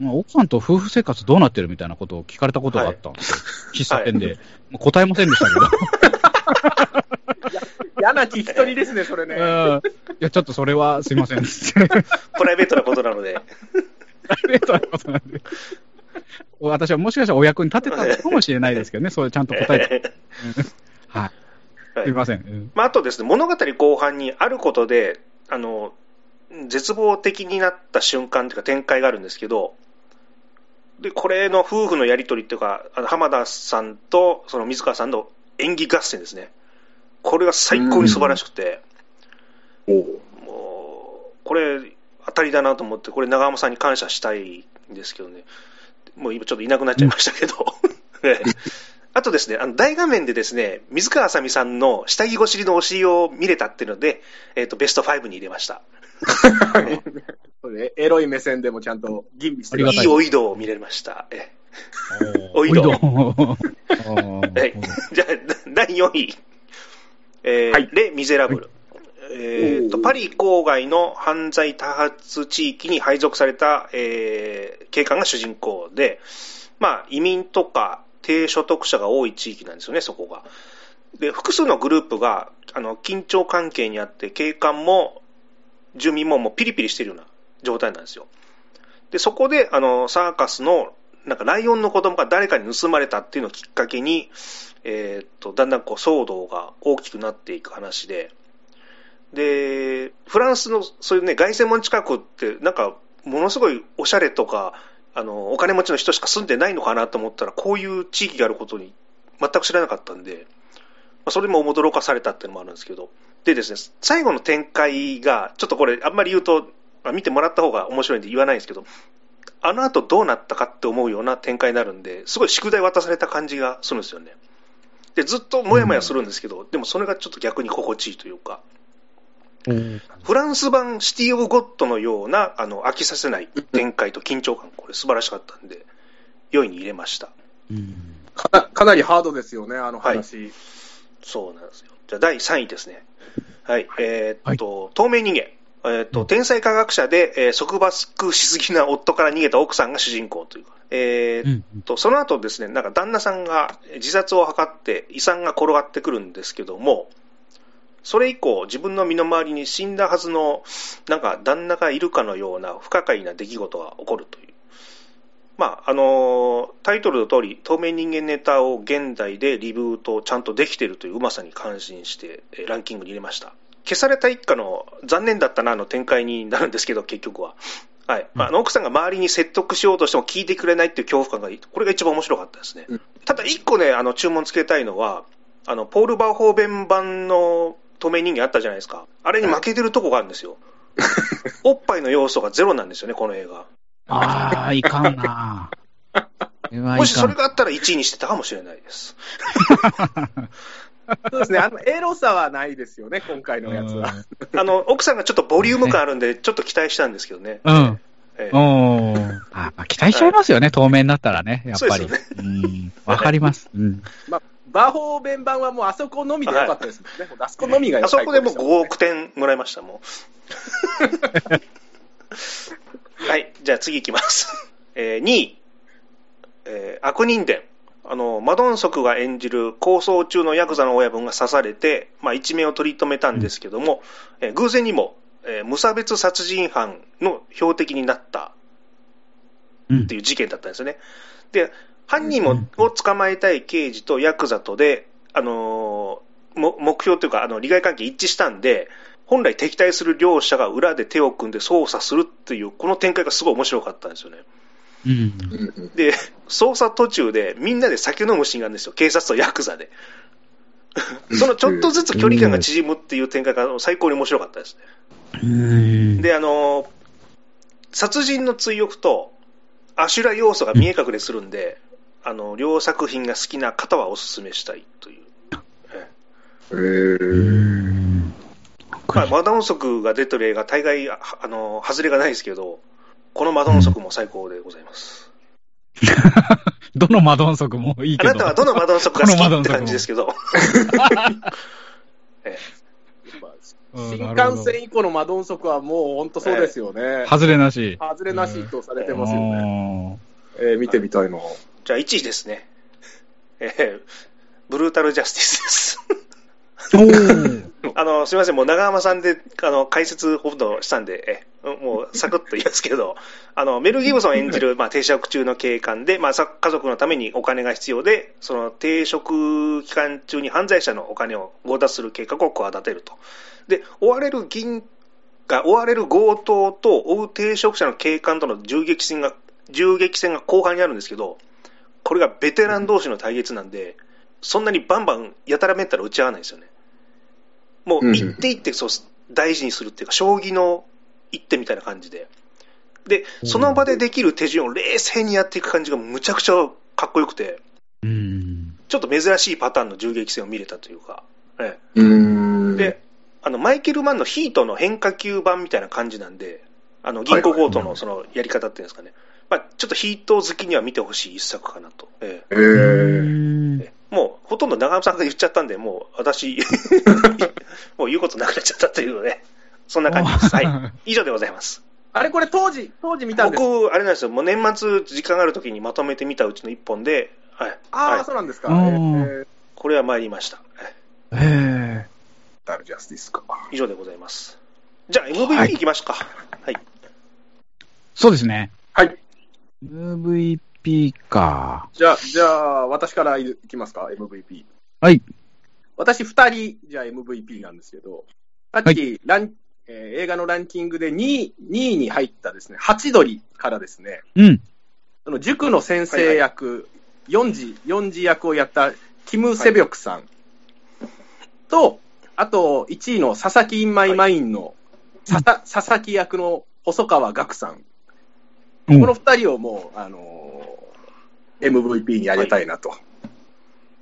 まあ奥さんと夫婦生活どうなってるみたいなことを聞かれたことがあったんですよ。喫茶店で。もう答えませんでしたけど。[laughs] 嫌な聞き取りですね、それね。うんいや、ちょっとそれはすいません。[laughs] プライベートなことなので。プライベートなことなんで。私はもしかしたらお役に立てたのかもしれないですけどね、[laughs] それちゃんと答えて。[laughs] はい。はいすいません。うんまあ、あとですね、物語後半にあることで、あの、絶望的になった瞬間というか展開があるんですけど、で、これの夫婦のやりとりっていうか、あの浜田さんとその水川さんの演技合戦ですね。これが最高に素晴らしくて、もう、これ当たりだなと思って、これ長濱さんに感謝したいんですけどね。もう今ちょっといなくなっちゃいましたけど。え [laughs] えあとですね、あの大画面でですね、水川あさみさんの下着越しのお尻を見れたっていうので、えっ、と、ベスト5に入れました。こ [laughs] れエロい目線でもちゃんと吟味してい。いおいどを見れました。えおいど。[laughs] じゃあ、第4位。えーはい。レ・ミゼラブル。えーとパリ郊外の犯罪多発地域に配属された、えー警官が主人公で、まあ、移民とか低所得者が多い地域なんですよね、そこが。で、複数のグループがあの緊張関係にあって、警官も住民ももうピリピリしているような状態なんですよ。で、そこであのサーカスのなんかライオンの子供が誰かに盗まれたっていうのをきっかけに、えーっと、だんだんこう騒動が大きくなっていく話で、で、フランスのそういうね、凱旋門近くって、なんか、ものすごいおしゃれとか、あの、お金持ちの人しか住んでないのかなと思ったら、こういう地域があることに全く知らなかったんで、まあそれも驚かされたっていうのもあるんですけど、でですね、最後の展開が、ちょっとこれ、あんまり言うと、まあ見てもらった方が面白いんで言わないんですけど、あの後どうなったかって思うような展開になるんで、すごい宿題渡された感じがするんですよね。で、ずっともやもやするんですけど、でもそれがちょっと逆に心地いいというか、フランス版シティ・オブ・ゴッドのような、あの、飽きさせない展開と緊張感、これ素晴らしかったんで、4位に入れました。うんかなかなりハードですよね、あの話。そうなんですよ。じゃあ、第3位ですね。はい。えーっと、透明人間。えーっと、天才科学者で、えー束縛しすぎな夫から逃げた奥さんが主人公というか。えーっうんと、その後ですね、なんか旦那さんが自殺を図って遺産が転がってくるんですけども、それ以降、自分の身の回りに死んだはずの、なんか旦那がいるかのような不可解な出来事が起こるという。まあ、あのタイトルの通り、透明人間ネタを現代でリブートちゃんとできているといううまさに感心して、えーランキングに入れました。消された一家の残念だったなの展開になるんですけど、結局は。はい。まあ、あの奥さんが周りに説得しようとしても聞いてくれないっていう恐怖感がいい、これが一番面白かったですね。うんただ一個ね、あの、注文つけたいのは、あの、ポール・バーホーベン版の透明人間あったじゃないですか。あれに負けてるとこがあるんですよ。おっぱいの要素がゼロなんですよね、この映画。ああ、いかんな。[laughs] もしそれがあったら1位にしてたかもしれないです。[laughs] [laughs] そうですね、あの、エロさはないですよね、今回のやつは。あの、奥さんがちょっとボリューム感あるんで、ちょっと期待したんですけどね。うん。ええうん。あまあ、期待しちゃいますよね、透明になったらね、やっぱり。そうですうん。わかります。うん。まあ、バーホーベン版はもうあそこのみでよかったですもんね。もうあそこのみがあそこでもう最高5億点もらいました、もう。[laughs] はい、じゃあ次いきます。えー2位、えー悪人伝。あの、マドンソクが演じる構想中のヤクザの親分が刺されて、まあ、一命を取り留めたんですけども、えー偶然にも、えー無差別殺人犯の標的になったうんっていう事件だったんですよね。で、犯人もを捕まえたい刑事とヤクザとで、あのーも目標というか、あの、利害関係一致したんで、本来敵対する両者が裏で手を組んで捜査するっていう、この展開がすごい面白かったんですよね。で、捜査途中でみんなで酒飲むシーンがあるんですよ。警察とヤクザで。そのちょっとずつ距離感が縮むっていう展開が最高に面白かったですね。うん。で、あの、殺人の追憶とアシュラ要素が見え隠れするんで、あの、両作品が好きな方はお勧めしたいという。えーまあ、マダンソクが出てる映画、大概、ああの、外れがないですけど、このマダンソクも最高でございます。[laughs] どのマドンソクもいいけど。あなたはどのマダンソクが好きって感じですけど、[laughs] [laughs] え新幹線以降のマドンソクはもう本当そうですよね。外れなし。外れなしとされてますよね。ね。えー見てみたいの。じゃあ1位ですね。えーブルータルジャスティスです。あの、すみません、もう長浜さんで、あの、解説ほとんどしたんで、え、もうサクッと言いますけど、[laughs] あの、メル・ギブソン演じる、まあ、停職中の警官で、まあ、さ家族のためにお金が必要で、その停職期間中に犯罪者のお金を強奪する計画を企てると。で、追われる銀が、追われる強盗と追う停職者の警官との銃撃戦が、銃撃戦が後半にあるんですけど、これがベテラン同士の対決なんで、そんなにバンバンやたらめったら打ち合わないですよね。もう一手一手そう大事にするっていうか、将棋の一手みたいな感じで。で、その場でできる手順を冷静にやっていく感じがむちゃくちゃかっこよくて、うん。ちょっと珍しいパターンの銃撃戦を見れたというか、えうーえ、で、あの、マイケル・マンのヒートの変化球版みたいな感じなんで、あの、銀行強盗のそのやり方っていうんですかね。まあ、ちょっとヒート好きには見てほしい一作かなと。ええーえもう、ほとんど長山さんが言っちゃったんで、もう、私、[laughs] もう言うことなくなっちゃったというね。そんな感じです。はい。以上でございます。あれこれ当時、当時見たんです僕、あれなんですよ。もう年末、時間がある時にまとめてみたうちの一本で、はい。ああ、はいそうなんですか。うんえー、これは参りました。はいえダルジャスティスか。以上でございます。じゃあ、MVP はいいきましょうか。はい。そうですね。はい。MVP か。じゃあ、じゃあ、私からいきますか、MVP。はい。私二人、じゃあ MVP なんですけど、さっき、ランえー映画のランキングで2位 ,2 位に入ったですね、ハチドリからですね、うん。その塾の先生役、4時、4時役をやったキム・セビョクさんと、あと1位の佐々木インマイマインの佐々佐々木役の細川岳さん。うんこの二人をもう、あのー MVP にあげたいなと。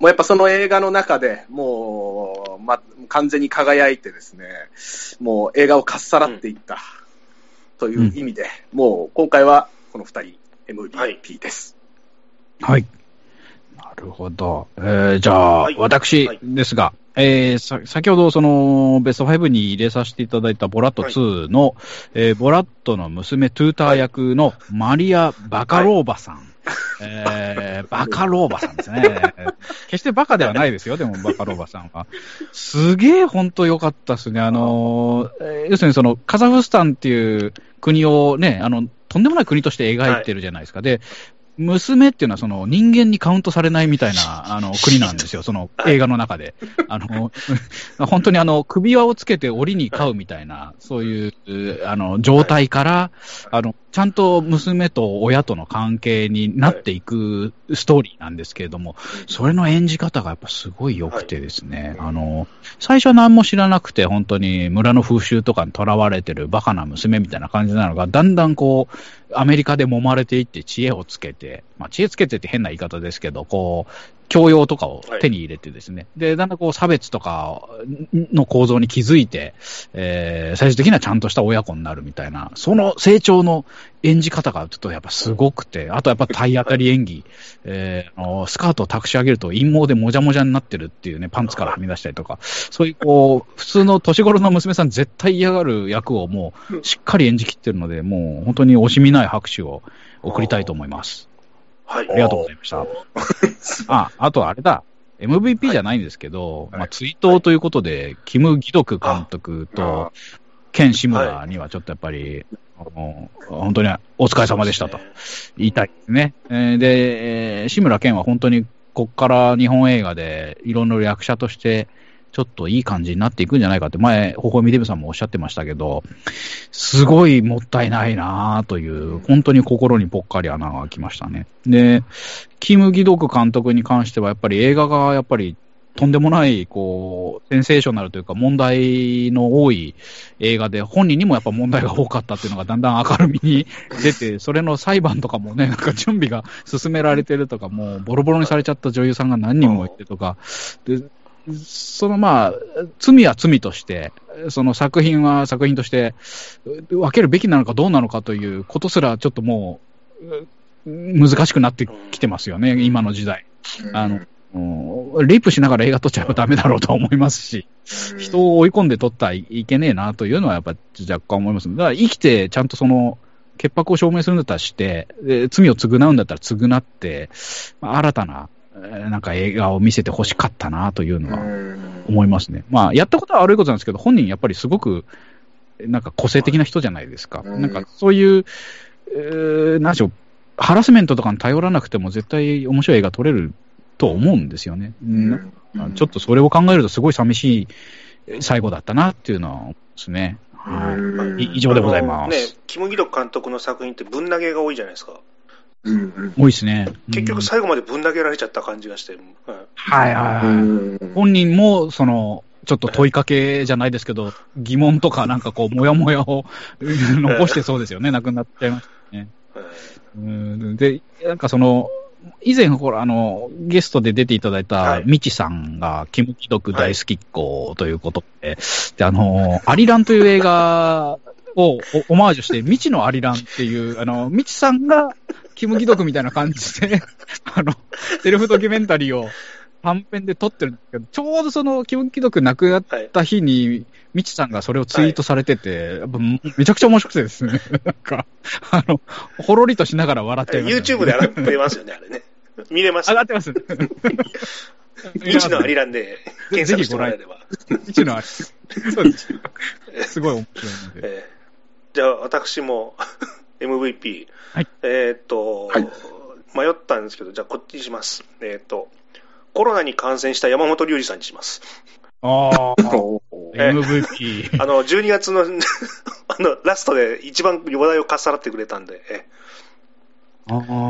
もうやっぱその映画の中でもう、ま、完全に輝いてですね、もう映画をかっさらっていった、という意味で、もう今回はこの二人 MVP です。はい。なるほど。えー、じゃあ、はい私はいですが、えーさ、先ほどその、ベスト5に入れさせていただいたボラット2の、えーボラットの娘トゥーター役のマリア・バカローバさん。えーバカ老婆さんですね。決してバカではないですよ、でもバカ老婆さんは。すげえ本当良かったですね。あのー、要するにその、カザフスタンっていう国をね、あの、とんでもない国として描いてるじゃないですか。で、娘っていうのはその人間にカウントされないみたいな [laughs] あの国なんですよ、その映画の中で。あの、[laughs] 本当にあの首輪をつけて檻に飼うみたいな、そういうあの状態から、あの、ちゃんと娘と親との関係になっていくストーリーなんですけれども、それの演じ方がやっぱすごい良くてですね、あの、最初は何も知らなくて、本当に村の風習とかにとらわれてるバカな娘みたいな感じなのが、だんだんこう、アメリカで揉まれていって知恵をつけて、まあ知恵つけてって変な言い方ですけど、こう、教養とかを手に入れてですね、で、だんだんこう差別とかの構造に気づいて、えー最終的にはちゃんとした親子になるみたいな、その成長の演じ方がちょっとやっぱすごくて、あとやっぱ体当たり演技、えーあのスカートを託し上げると陰謀でもじゃもじゃになってるっていうね、パンツからはみ出したりとか、そういうこう、普通の年頃の娘さん絶対嫌がる役をもうしっかり演じきってるので、もう本当に惜しみない拍手を送りたいと思います。はい。ありがとうございました。[laughs] あ、あとあれだ。MVP じゃないんですけど、はいまあ、追悼ということで、キム・ギドク監督と、ケン・シムラにはちょっとやっぱり、あの本当にお疲れ様でしたと言いたいですね。えーで、えー志村けんは本当にこっから日本映画でいろんな役者として、ちょっといい感じになっていくんじゃないかって、前、ほほみデブさんもおっしゃってましたけど、すごいもったいないなという、本当に心にぽっかり穴が開きましたね。で、キム・ギドク監督に関しては、やっぱり映画がやっぱりとんでもない、こう、センセーショナルというか問題の多い映画で、本人にもやっぱ問題が多かったっていうのがだんだん明るみに出て、[laughs] それの裁判とかもね、なんか準備が進められてるとか、もうボロボロにされちゃった女優さんが何人もいてとか、で、そのまあ、罪は罪として、その作品は作品として分けるべきなのかどうなのかということすらちょっともう、う難しくなってきてますよね、今の時代。あの、うんレイプしながら映画撮っちゃえばダメだろうとは思いますし、人を追い込んで撮ったらいけねえなというのはやっぱ若干思います。だから生きてちゃんとその、潔白を証明するんだったらして、で罪を償うんだったら償って、まあ新たな、えーなんか映画を見せて欲しかったなというのは思いますね。まあ、やったことは悪いことなんですけど、本人やっぱりすごく、なんか個性的な人じゃないですか。うんなんかそういう、えーなんでしょう、ハラスメントとかに頼らなくても絶対面白い映画撮れると思うんですよね。うんちょっとそれを考えるとすごい寂しい最後だったなっていうのはですね。はい。い以上でございまあのねす。、キム・ギドク監督の作品ってぶん投げが多いじゃないですか。多いですね。結局うん最後までぶん投げられちゃった感じがして、うんはいはいはい。本人も、その、ちょっと問いかけじゃないですけど、疑問とかなんかこう、もやもやをうん残してそうですよね。[laughs] 亡くなっちゃいましたね。うんで、なんかその、以前、ほら、あの、ゲストで出ていただいた、はいみちさんが、キム・キドク大好きっ子ということで、で、あの、アリランという映画をおオマージュして、未知のアリランっていう、あの、みちさんが、キム・ギドクみたいな感じで、[laughs] あの、セルフドキュメンタリーを短編で撮ってるんですけど、ちょうどその、キム・ギドク亡くなっはい。た日に、みちさんがそれをツイートされてて、やっぱめちゃくちゃ面白くてですね、[laughs] なんか、あの、ほろりとしながら笑っちゃいました、YouTube で上がってますよね、あれね。見れます上がってます。[laughs] 未知のアリランで検索してもらえれば。未知のあれ。そうです。すごい面白いので。えーじゃあ、私も MVP。はいえーっと、はい迷ったんですけど、じゃあこっちにします。えーっと、コロナに感染した山本龍二さんにします。ああ、え MVP。あの、12月の [laughs] あの、ラストで一番話題をかっさらってくれたんで、え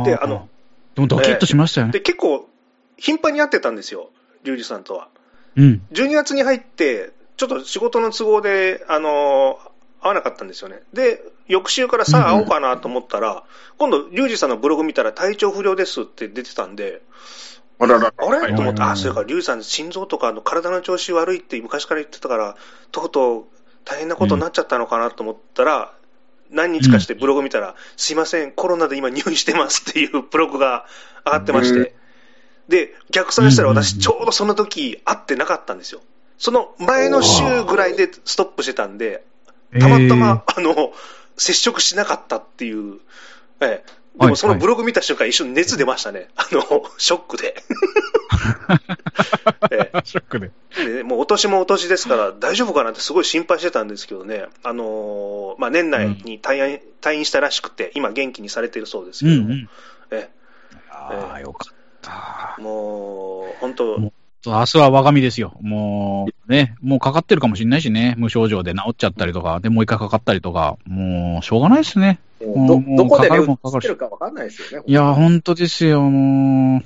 であの、でもドキッとしましたよね。ーで、結構、頻繁に会ってたんですよ、龍二さんとは。うん。12月に入って、ちょっと仕事の都合で、あの会わなかったんですよね。で、翌週からさあ会おうかなと思ったら、今度、リュウジさんのブログ見たら体調不良ですって出てたんで、あれ？と思って、うんあ、それからリュウジさん心臓とかあの体の調子悪いって昔から言ってたから、とうとう大変なことになっちゃったのかなと思ったら、何日かしてブログ見たら、すいません、コロナで今入院してますっていうブログが上がってまして、うん。で、逆算したらうん。私ちょうどその時会ってなかったんですよ。その前の週ぐらいでストップしてたんで、たまたま、あの、接触しなかったっていう、ええ、でもそのブログ見た瞬間一瞬熱出ましたね。あの、ショックで。[laughs] ええーショックで。えでもうお年もお年ですから大丈夫かなってすごい心配してたんですけどね。あのーまあ、年内に退院、退院したらしくて、今元気にされてるそうですけども、うんうん。えああ、よかったえ。もう、本当、も明日は我が身ですよ。もう、ね、もうかかってるかもしれないしね。無症状で治っちゃったりとか、で、もう一回かかったりとか、もう、しょうがないですね。ど、どこでかかるかわかんないですよね。いや、本当ですよ、もう。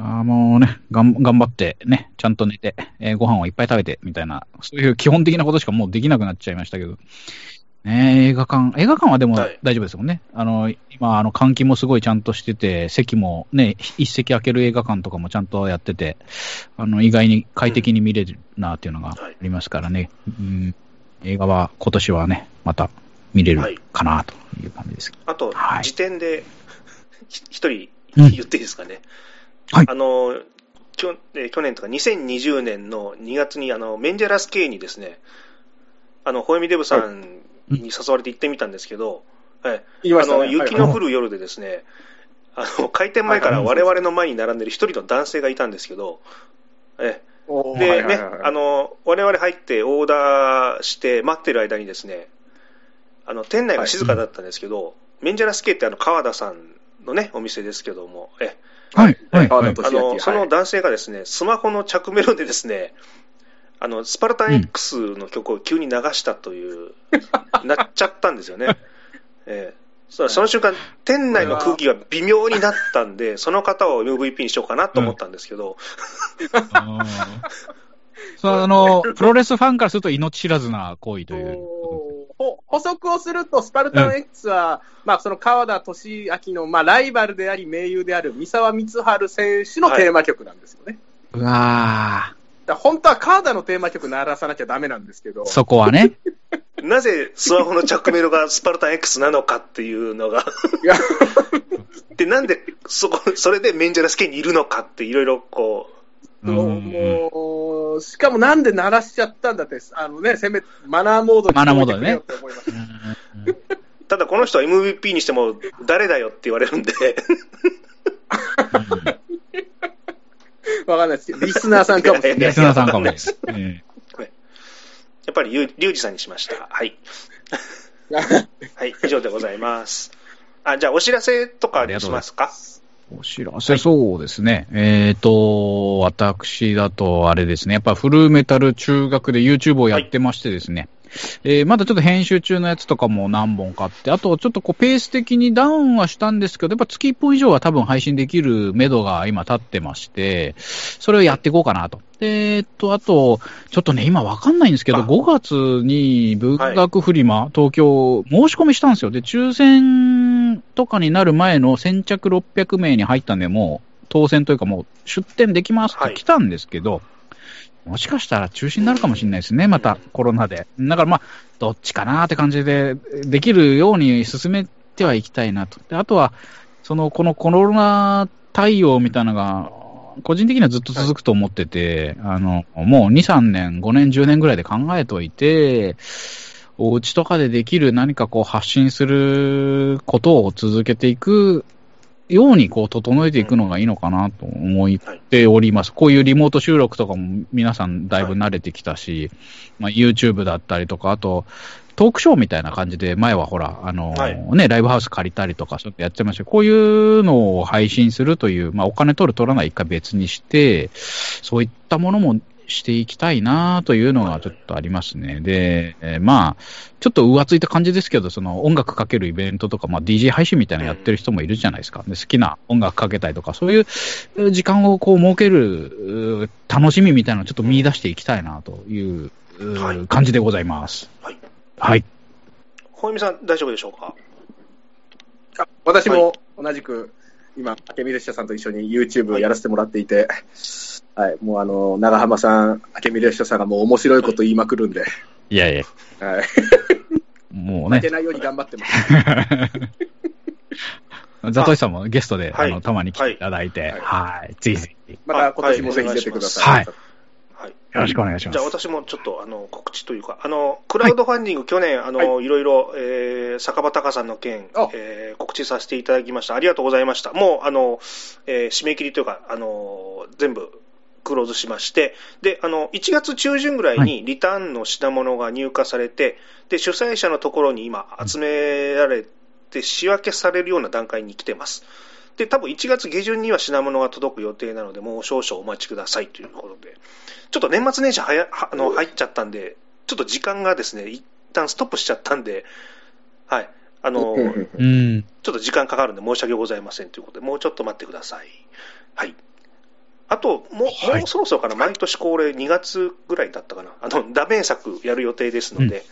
あーもうね、がん、頑張ってね、ちゃんと寝て、えーご飯をいっぱい食べて、みたいな、そういう基本的なことしかもうできなくなっちゃいましたけど。ね、映画館、映画館はでもはい。大丈夫ですもんね。あの、今、あの、換気もすごいちゃんとしてて、席もね、一席空ける映画館とかもちゃんとやってて、あの、意外に快適に見れるなっていうのがありますからね。うん、映画は今年はね、また見れるかなという感じです。あと、はい。時点で、ひ一人うん。言っていいですかね。はい。あの、去年とか2020年の2月にあのメンジェラス K にですね、あの、ホエミデブさんに誘われて行ってみたんですけど、はいあの、言いましたね。雪の降る夜でですね、あの、開店前から我々の前に並んでる一人の男性がいたんですけど、えはいでねはいはいはい、あの、我々入ってオーダーして待ってる間にですね、あの、店内が静かだったんですけど、メンジャラスケってあの、川田さんのね、お店ですけども、え、はい、はい、あの、そはいの男性がですね、スマホの着メロでですね、あの、スパルタン X の曲を急に流したという、[laughs] なっちゃったんですよね。ええ。そその瞬間、店内の空気が微妙になったんで、その方を MVP にしようかなと思ったんですけど、あー [laughs] そう、あの、プロレスファンからすると命知らずな行為という。ほ補足をすると、スパルタン X は、まあ、その川田俊明の、まあ、ライバルであり、盟友である三沢光晴選手のテーマ曲なんですよね。うわだ本当は川田のテーマ曲鳴らさなきゃダメなんですけど。ー、そこはね。[laughs] なぜスマホの着メロがスパルタン X なのかっていうのが、いや。で、なんでそこ、それでメンジャラスケにいるのかっていろいろこう。んもう、しかもなんで鳴らしちゃったんだって、あのね、せめ、マナーモードにマナーモードでねただこの人は MVP にしても誰だよって言われるんで、[laughs] わかんないですけど、リスナーさんかもしれない。[laughs] リスナーさんかもしれない。[laughs] えやっぱりゆリュウジさんにしました。はい。[laughs] はい、以上でございます。あ、じゃあお知らせとかしますか？えお知らせ、そうですね。えっ、と、私だと、あれですね。やっぱフルメタル中学で YouTube をやってましてですね。えーまだちょっと編集中のやつとかも何本かあって、あとちょっとこうペース的にダウンはしたんですけど、やっぱ月1本以上は多分配信できる目処が今立ってまして、それをやっていこうかなと。でえっと、あと、ちょっとね、今わかんないんですけど、あ5月に文学フリマ、東京、申し込みしたんですよ。で、抽選とかになる前の先着600名に入ったんで、もう当選というかもう出店できますって来たんですけど、もしかしたら中止になるかもしれないですね、またコロナで。だからまあ、どっちかなって感じで、できるように進めてはいきたいなと。であとは、その、このコロナ対応みたいなのが、個人的にはずっと続くと思ってて、あの、もう2、3年、5年、10年ぐらいで考えといて、お家とかでできる何かこう発信することを続けていくようにこう整えていくのがいいのかなと思っております。こういうリモート収録とかも皆さんだいぶ慣れてきたし、まあ、YouTube だったりとか、あと、トークショーみたいな感じで、前はほら、あの、はい。ね、ライブハウス借りたりとか、ちょっとやってました。こういうのを配信するという、まあ、お金取る取らないか別にして、そういったものもしていきたいなというのがちょっとありますね。で、えーまあ、ちょっと浮ついた感じですけど、その音楽かけるイベントとか、まあ、DJ 配信みたいなのやってる人もいるじゃないですか。で好きな音楽かけたりとか、そういうう時間をこう設けるう楽しみみたいなのをちょっと見出していきたいなという感じでございます。はい。はい。ほえみさん大丈夫でしょうか？あ私も同じく、今、明美列車さんと一緒に YouTube をやらせてもらっていて、はい、もうあの、長浜さん、明美列車さんがもう面白いこと言いまくるんで、いやいや、はい、もうね。負け、ないように頑張ってます。[laughs] ザトシさんもゲストで、はい。あの、たまに来ていただいて、はい。はい、ぜひぜひ、また今年もぜひ出てください。はい。はい。よろしくお願いします。じゃあ私もちょっとあの告知というか、あのクラウドファンディング、去年あの、い、ろいろ、えー、酒場隆さんの件あ、えー告知させていただきました。ありがとうございました。もうあの、えー締め切りというか、あの全部クローズしまして、で、あの、1月中旬ぐらいにリターンの品物が入荷されて、で、主催者のところに今集められて仕分けされるような段階に来てます。で、多分1月下旬には品物が届く予定なので、もう少々お待ちくださいということで。ちょっと年末年始はやはあの入っちゃったんで、ちょっと時間がですね、一旦ストップしちゃったんで、はい。あの、うん。ちょっと時間かかるんで申し訳ございませんということで、もうちょっと待ってください。はい。あと、もう、はいもうそろそろかな、毎年恒例2月ぐらいだったかな、あの、ダメ作やる予定ですので、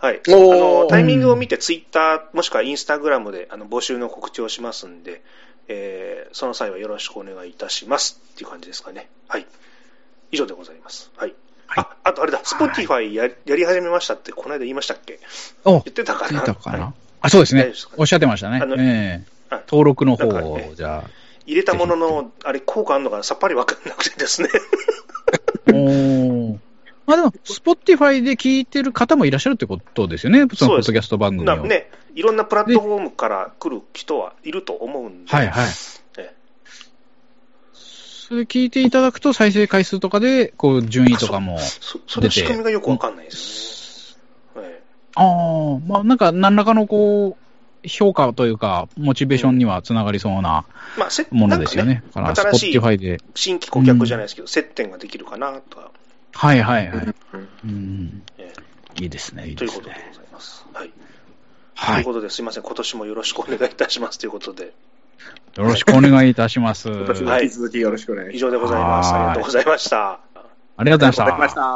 はい。あの、タイミングを見て、ツイッター、もしくはインスタグラムで、あの、募集の告知をしますんで、えー、その際はよろしくお願いいたしますっていう感じですかね。はい。以上でございます。はい。はいあ、あとあれだ、スポティファイややり始めましたって、この間言いましたっけ？お、言ってたかついなたかな、はいあ、そうですねすか。おっしゃってましたねあの。ええはい登録の方をじゃあ。入れたものの、あれ、効果あるのかさっぱりわかんなくてですね。[laughs] おーまあでも、スポティファイで聞いてる方もいらっしゃるってことですよね。そのポッドキャスト番組を。なね、いろんなプラットフォームから来る人はいると思うんで、はいはい。えそれ聞いていただくと再生回数とかで、こう、順位とかも。そその仕組みがよくわかんないですよね。えああ、まあなんか何らかのこう、評価というか、モチベーションにはつながりそうなものですよね。だから、スポ新しいティファイで。新規顧客じゃないですけど、接点ができるかなとか、はいはいはい。うん。えいいですね、いいえというですね。ことでございます。はい。はい。よということですいません、今年もよろしくお願いいたしますということで、ろしくお願いいたします。今年も引き続きよろしくお願いします。以上でございます。はいありがとうございました。ありがとうございましたありがとうございまし。た。